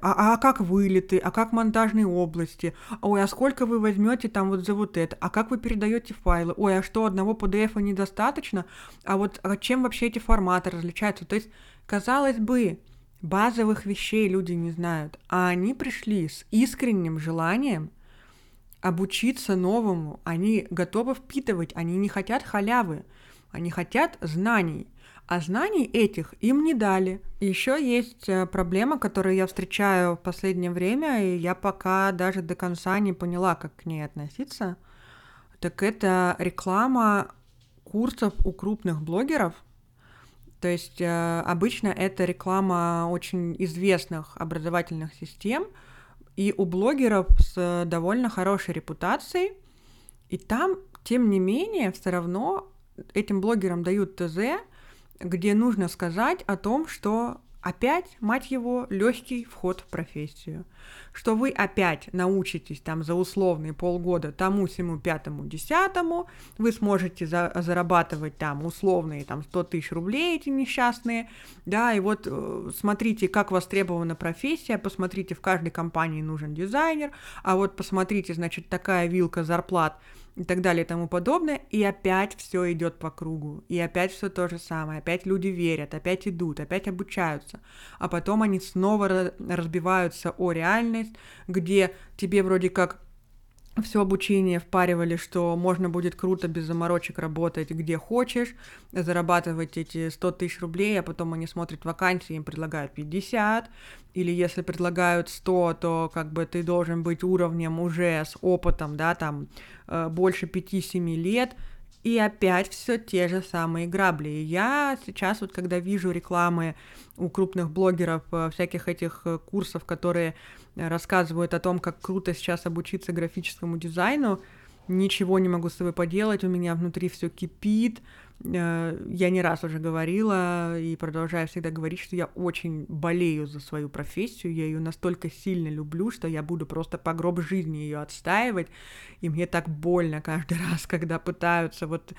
а, а как вылеты, а как монтажные области, ой, а сколько вы возьмете там вот за вот это, а как вы передаете файлы, ой, а что одного PDF недостаточно, а вот а чем вообще эти форматы различаются, то есть, казалось бы, базовых вещей люди не знают, а они пришли с искренним желанием обучиться новому, они готовы впитывать, они не хотят халявы, они хотят знаний, а знаний этих им не дали. Еще есть э, проблема, которую я встречаю в последнее время, и я пока даже до конца не поняла, как к ней относиться. Так это реклама курсов у крупных блогеров – то есть э, обычно это реклама очень известных образовательных систем и у блогеров с довольно хорошей репутацией. И там, тем не менее, все равно этим блогерам дают ТЗ, где нужно сказать о том, что опять, мать его, легкий вход в профессию. Что вы опять научитесь там за условные полгода тому, всему пятому, десятому, вы сможете за зарабатывать там условные там 100 тысяч рублей эти несчастные, да, и вот э, смотрите, как востребована профессия, посмотрите, в каждой компании нужен дизайнер, а вот посмотрите, значит, такая вилка зарплат – и так далее и тому подобное, и опять все идет по кругу, и опять все то же самое, опять люди верят, опять идут, опять обучаются, а потом они снова разбиваются о реальность, где тебе вроде как все обучение впаривали, что можно будет круто без заморочек работать где хочешь, зарабатывать эти 100 тысяч рублей, а потом они смотрят вакансии, им предлагают 50, или если предлагают 100, то как бы ты должен быть уровнем уже с опытом, да, там э, больше 5-7 лет, и опять все те же самые грабли. И я сейчас вот, когда вижу рекламы у крупных блогеров э, всяких этих э, курсов, которые рассказывают о том, как круто сейчас обучиться графическому дизайну, ничего не могу с собой поделать, у меня внутри все кипит. Э, я не раз уже говорила и продолжаю всегда говорить, что я очень болею за свою профессию, я ее настолько сильно люблю, что я буду просто по гроб жизни ее отстаивать, и мне так больно каждый раз, когда пытаются вот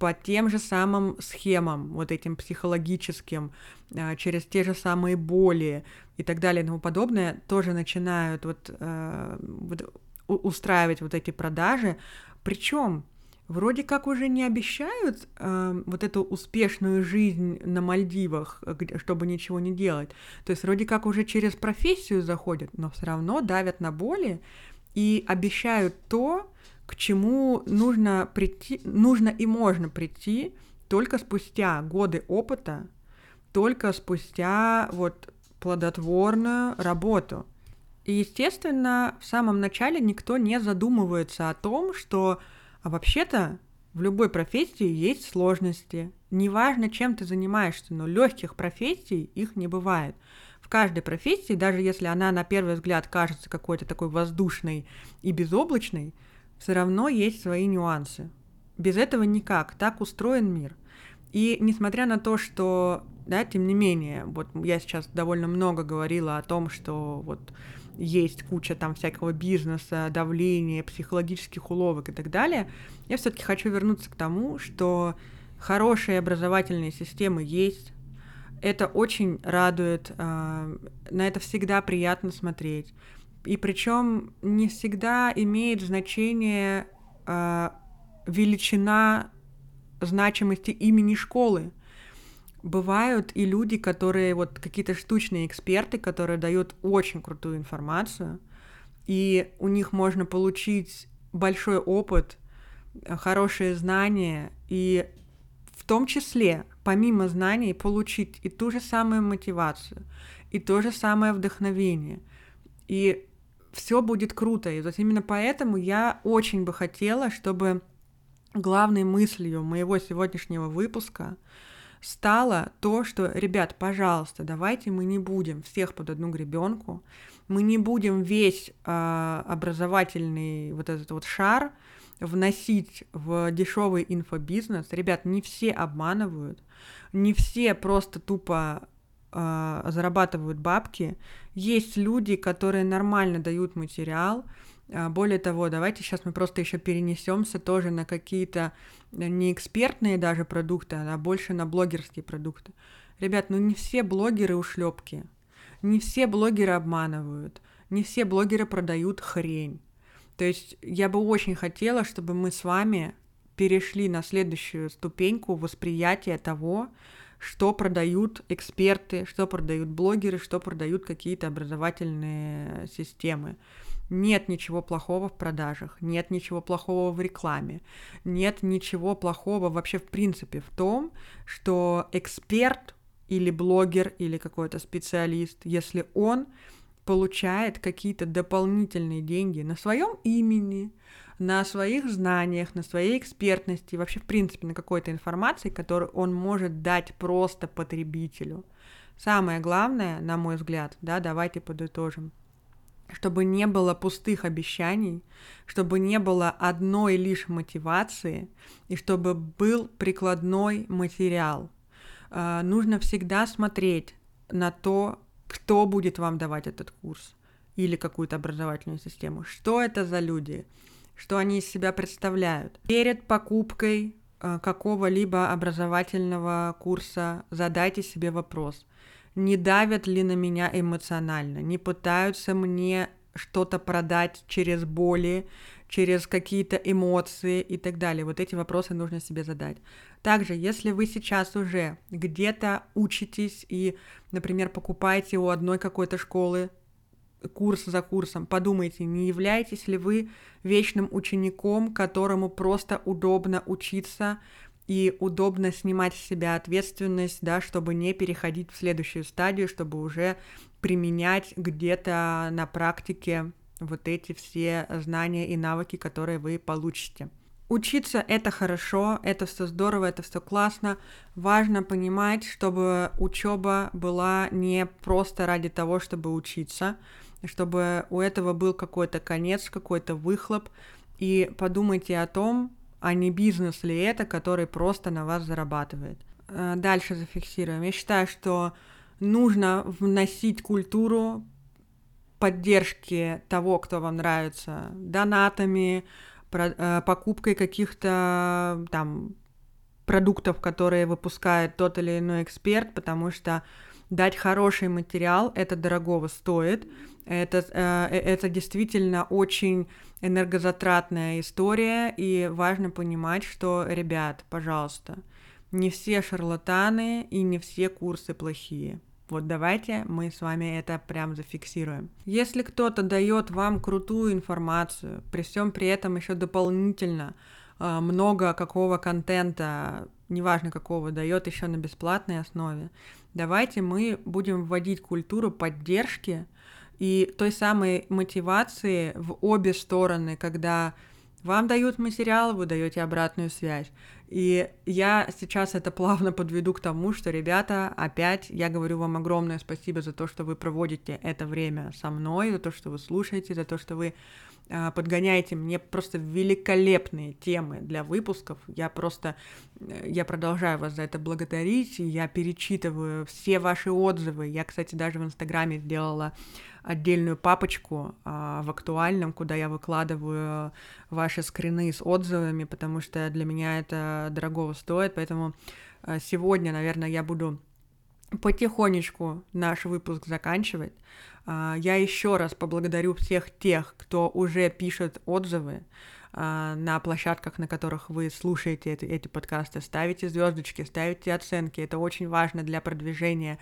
по тем же самым схемам, вот этим психологическим, э, через те же самые боли и так далее и тому подобное, тоже начинают вот, э, вот устраивать вот эти продажи. Причем вроде как уже не обещают э, вот эту успешную жизнь на Мальдивах, чтобы ничего не делать. То есть вроде как уже через профессию заходят, но все равно давят на боли и обещают то, к чему нужно прийти, нужно и можно прийти только спустя годы опыта, только спустя вот плодотворную работу. И, естественно, в самом начале никто не задумывается о том, что а вообще-то в любой профессии есть сложности. Неважно, чем ты занимаешься, но легких профессий их не бывает. В каждой профессии, даже если она на первый взгляд кажется какой-то такой воздушной и безоблачной, все равно есть свои нюансы. Без этого никак, так устроен мир. И несмотря на то, что, да, тем не менее, вот я сейчас довольно много говорила о том, что вот есть куча там всякого бизнеса, давления, психологических уловок и так далее, я все-таки хочу вернуться к тому, что хорошие образовательные системы есть, это очень радует, а, на это всегда приятно смотреть. И причем не всегда имеет значение э, величина значимости имени школы. Бывают и люди, которые вот какие-то штучные эксперты, которые дают очень крутую информацию, и у них можно получить большой опыт, хорошие знания, и в том числе, помимо знаний, получить и ту же самую мотивацию, и то же самое вдохновение. И все будет круто. И вот именно поэтому я очень бы хотела, чтобы главной мыслью моего сегодняшнего выпуска стало то, что, ребят, пожалуйста, давайте мы не будем всех под одну гребенку, мы не будем весь э, образовательный вот этот вот шар вносить в дешевый инфобизнес. Ребят, не все обманывают, не все просто тупо э, зарабатывают бабки. Есть люди, которые нормально дают материал. А, более того, давайте сейчас мы просто еще перенесемся тоже на какие-то э, не экспертные даже продукты, а больше на блогерские продукты. Ребят, ну не все блогеры ушлепки, не все блогеры обманывают, не все блогеры продают хрень. То есть я бы очень хотела, чтобы мы с вами перешли на следующую ступеньку восприятия того, что продают эксперты, что продают блогеры, что продают какие-то образовательные системы. Нет ничего плохого в продажах, нет ничего плохого в рекламе, нет ничего плохого вообще в принципе в том, что эксперт или блогер или какой-то специалист, если он получает какие-то дополнительные деньги на своем имени, на своих знаниях, на своей экспертности, вообще, в принципе, на какой-то информации, которую он может дать просто потребителю. Самое главное, на мой взгляд, да, давайте подытожим, чтобы не было пустых обещаний, чтобы не было одной лишь мотивации, и чтобы был прикладной материал. Э, нужно всегда смотреть на то, кто будет вам давать этот курс или какую-то образовательную систему, что это за люди, что они из себя представляют. Перед покупкой э, какого-либо образовательного курса задайте себе вопрос, не давят ли на меня эмоционально, не пытаются мне что-то продать через боли, через какие-то эмоции и так далее. Вот эти вопросы нужно себе задать. Также, если вы сейчас уже где-то учитесь и, например, покупаете у одной какой-то школы курс за курсом. Подумайте, не являетесь ли вы вечным учеником, которому просто удобно учиться и удобно снимать с себя ответственность, да, чтобы не переходить в следующую стадию, чтобы уже применять где-то на практике вот эти все знания и навыки, которые вы получите. Учиться это хорошо, это все здорово, это все классно. Важно понимать, чтобы учеба была не просто ради того, чтобы учиться, чтобы у этого был какой-то конец, какой-то выхлоп, и подумайте о том, а не бизнес ли это, который просто на вас зарабатывает. Э, дальше зафиксируем. Я считаю, что нужно вносить культуру поддержки того, кто вам нравится, донатами, э, покупкой каких-то там продуктов, которые выпускает тот или иной эксперт, потому что дать хороший материал, это дорогого стоит. Это, э, э, это действительно очень энергозатратная история, и важно понимать, что, ребят, пожалуйста, не все шарлатаны и не все курсы плохие. Вот давайте мы с вами это прям зафиксируем. Если кто-то дает вам крутую информацию, при всем при этом еще дополнительно э, много какого контента, неважно какого, дает еще на бесплатной основе, давайте мы будем вводить культуру поддержки и той самой мотивации в обе стороны, когда вам дают материал, вы даете обратную связь. И я сейчас это плавно подведу к тому, что, ребята, опять я говорю вам огромное спасибо за то, что вы проводите это время со мной, за то, что вы слушаете, за то, что вы подгоняете мне просто великолепные темы для выпусков. Я просто, э, я продолжаю вас за это благодарить, я перечитываю все ваши отзывы. Я, кстати, даже в Инстаграме сделала отдельную папочку а, в актуальном, куда я выкладываю ваши скрины с отзывами, потому что для меня это дорогого стоит, поэтому а, сегодня, наверное, я буду потихонечку наш выпуск заканчивать. А, я еще раз поблагодарю всех тех, кто уже пишет отзывы а, на площадках, на которых вы слушаете эти, эти подкасты. Ставите звездочки, ставите оценки. Это очень важно для продвижения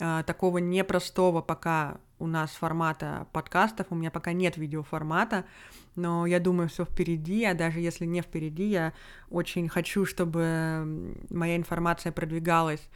а, такого непростого пока у нас формата подкастов. У меня пока нет видеоформата, но я думаю, все впереди, а даже если не впереди, я очень хочу, чтобы моя информация продвигалась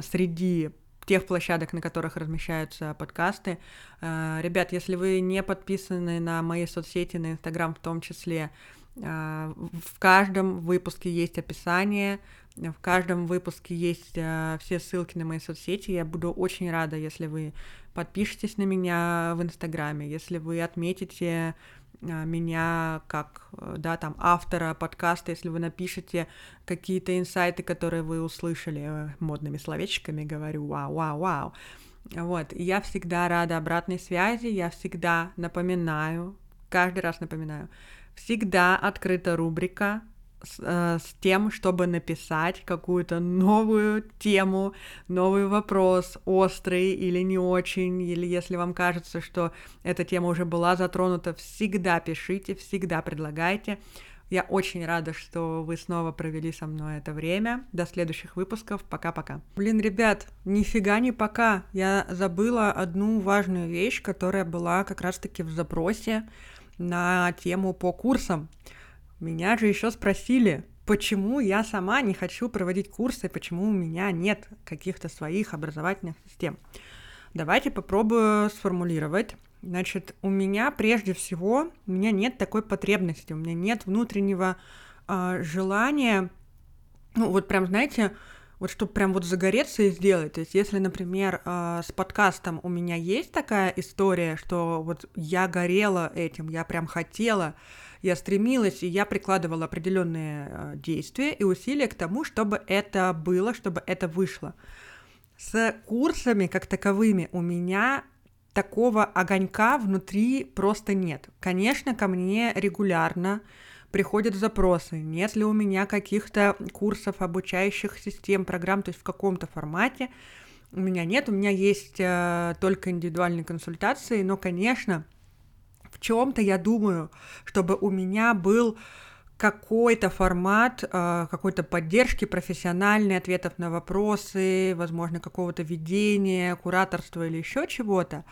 среди тех площадок, на которых размещаются подкасты. Э, ребят, если вы не подписаны на мои соцсети, на Инстаграм в том числе, э, в каждом выпуске есть описание, в каждом выпуске есть э, все ссылки на мои соцсети. Я буду очень рада, если вы подпишитесь на меня в Инстаграме, если вы отметите меня как, да, там, автора подкаста, если вы напишете какие-то инсайты, которые вы услышали модными словечками, говорю, вау, вау, вау. Вот, я всегда рада обратной связи, я всегда напоминаю, каждый раз напоминаю, всегда открыта рубрика с, э, с тем, чтобы написать какую-то новую тему, новый вопрос, острый или не очень, или если вам кажется, что эта тема уже была затронута, всегда пишите, всегда предлагайте. Я очень рада, что вы снова провели со мной это время. До следующих выпусков. Пока-пока. Блин, ребят, нифига не пока. Я забыла одну важную вещь, которая была как раз-таки в запросе на тему по курсам. Меня же еще спросили, почему я сама не хочу проводить курсы, почему у меня нет каких-то своих образовательных систем. Давайте попробую сформулировать. Значит, у меня прежде всего, у меня нет такой потребности, у меня нет внутреннего э, желания, ну вот прям, знаете, вот чтобы прям вот загореться и сделать. То есть, если, например, э, с подкастом у меня есть такая история, что вот я горела этим, я прям хотела, я стремилась, и я прикладывала определенные э, действия и усилия к тому, чтобы это было, чтобы это вышло. С курсами как таковыми у меня такого огонька внутри просто нет. Конечно, ко мне регулярно приходят запросы, нет ли у меня каких-то курсов, обучающих систем, программ, то есть в каком-то формате. У меня нет, у меня есть э, только индивидуальные консультации, но, конечно, в чем-то я думаю, чтобы у меня был какой-то формат э, какой-то поддержки профессиональной, ответов на вопросы, возможно, какого-то ведения, кураторства или еще чего-то.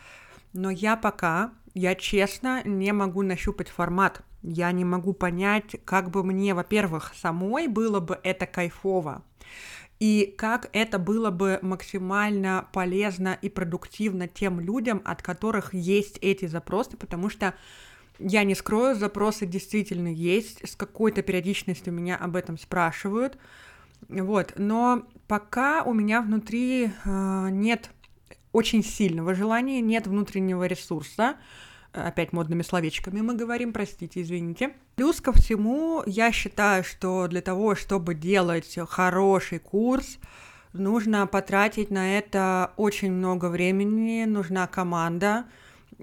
Но я пока, я честно не могу нащупать формат. Я не могу понять, как бы мне, во-первых, самой было бы это кайфово, и как это было бы максимально полезно и продуктивно тем людям, от которых есть эти запросы, потому что я не скрою, запросы действительно есть, с какой-то периодичностью меня об этом спрашивают, вот, но пока у меня внутри э, нет очень сильного желания, нет внутреннего ресурса, опять модными словечками мы говорим, простите, извините. Плюс ко всему, я считаю, что для того, чтобы делать хороший курс, нужно потратить на это очень много времени, нужна команда,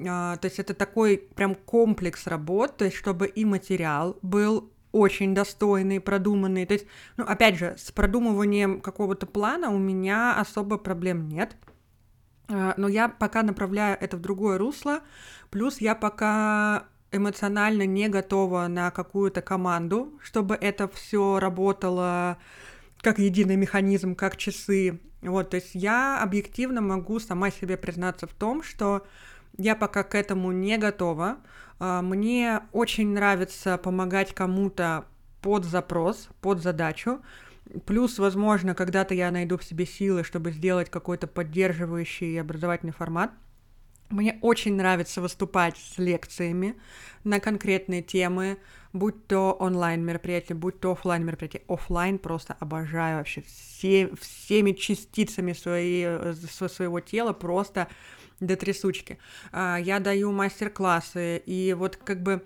а, то есть это такой прям комплекс работ, то есть чтобы и материал был очень достойный, продуманный. То есть, ну, опять же, с продумыванием какого-то плана у меня особо проблем нет. А, но я пока направляю это в другое русло, плюс я пока эмоционально не готова на какую-то команду, чтобы это все работало как единый механизм, как часы. Вот, то есть я объективно могу сама себе признаться в том, что я пока к этому не готова. А, мне очень нравится помогать кому-то под запрос, под задачу. Плюс, возможно, когда-то я найду в себе силы, чтобы сделать какой-то поддерживающий образовательный формат. Мне очень нравится выступать с лекциями на конкретные темы, будь то онлайн мероприятие, будь то офлайн мероприятие. Офлайн просто обожаю вообще все, всеми частицами своей, своего тела, просто до трясучки. А, я даю мастер-классы, и вот как бы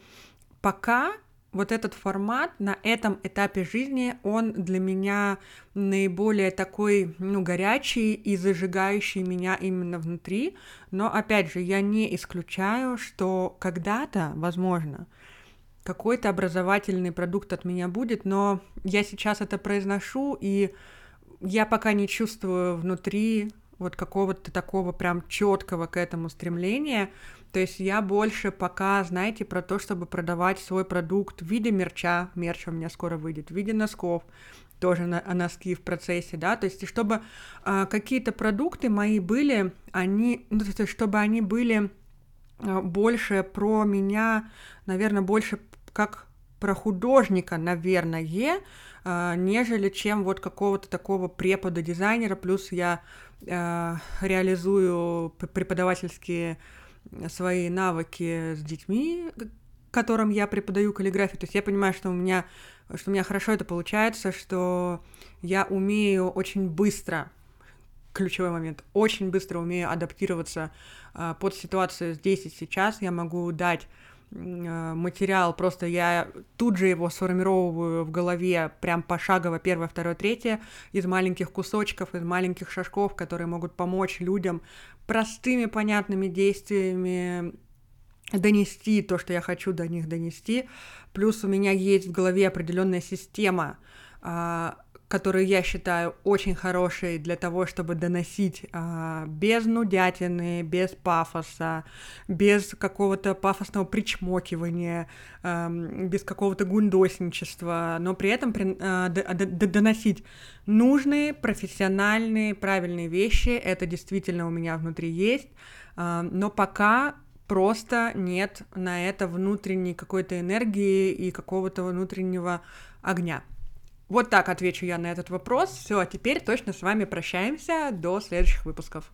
пока вот этот формат на этом этапе жизни, он для меня наиболее такой, ну, горячий и зажигающий меня именно внутри. Но, опять же, я не исключаю, что когда-то, возможно, какой-то образовательный продукт от меня будет, но я сейчас это произношу, и я пока не чувствую внутри вот какого-то такого прям четкого к этому стремления. То есть я больше пока, знаете, про то, чтобы продавать свой продукт в виде мерча, мерч у меня скоро выйдет, в виде носков, тоже на, носки в процессе, да, то есть чтобы а, какие-то продукты мои были, они, ну, то есть чтобы они были а, больше про меня, наверное, больше как про художника, наверное, э, нежели чем вот какого-то такого препода дизайнера. Плюс я э, реализую преподавательские свои навыки с детьми, которым я преподаю каллиграфию. То есть я понимаю, что у меня, что у меня хорошо это получается, что я умею очень быстро ключевой момент. Очень быстро умею адаптироваться э, под ситуацию здесь и сейчас. Я могу дать э, материал, просто я тут же его сформировываю в голове прям пошагово первое, второе, третье из маленьких кусочков, из маленьких шажков, которые могут помочь людям простыми, понятными действиями донести то, что я хочу до них донести. Плюс у меня есть в голове определенная система а, которую я считаю очень хорошей для того, чтобы доносить а, без нудятины, без пафоса, без какого-то пафосного причмокивания, а, без какого-то гундосничества, но при этом при, а, д, д, д, доносить нужные, профессиональные, правильные вещи. Это действительно у меня внутри есть, а, но пока просто нет на это внутренней какой-то энергии и какого-то внутреннего огня. Вот так отвечу я на этот вопрос. Все, а теперь точно с вами прощаемся. До следующих выпусков.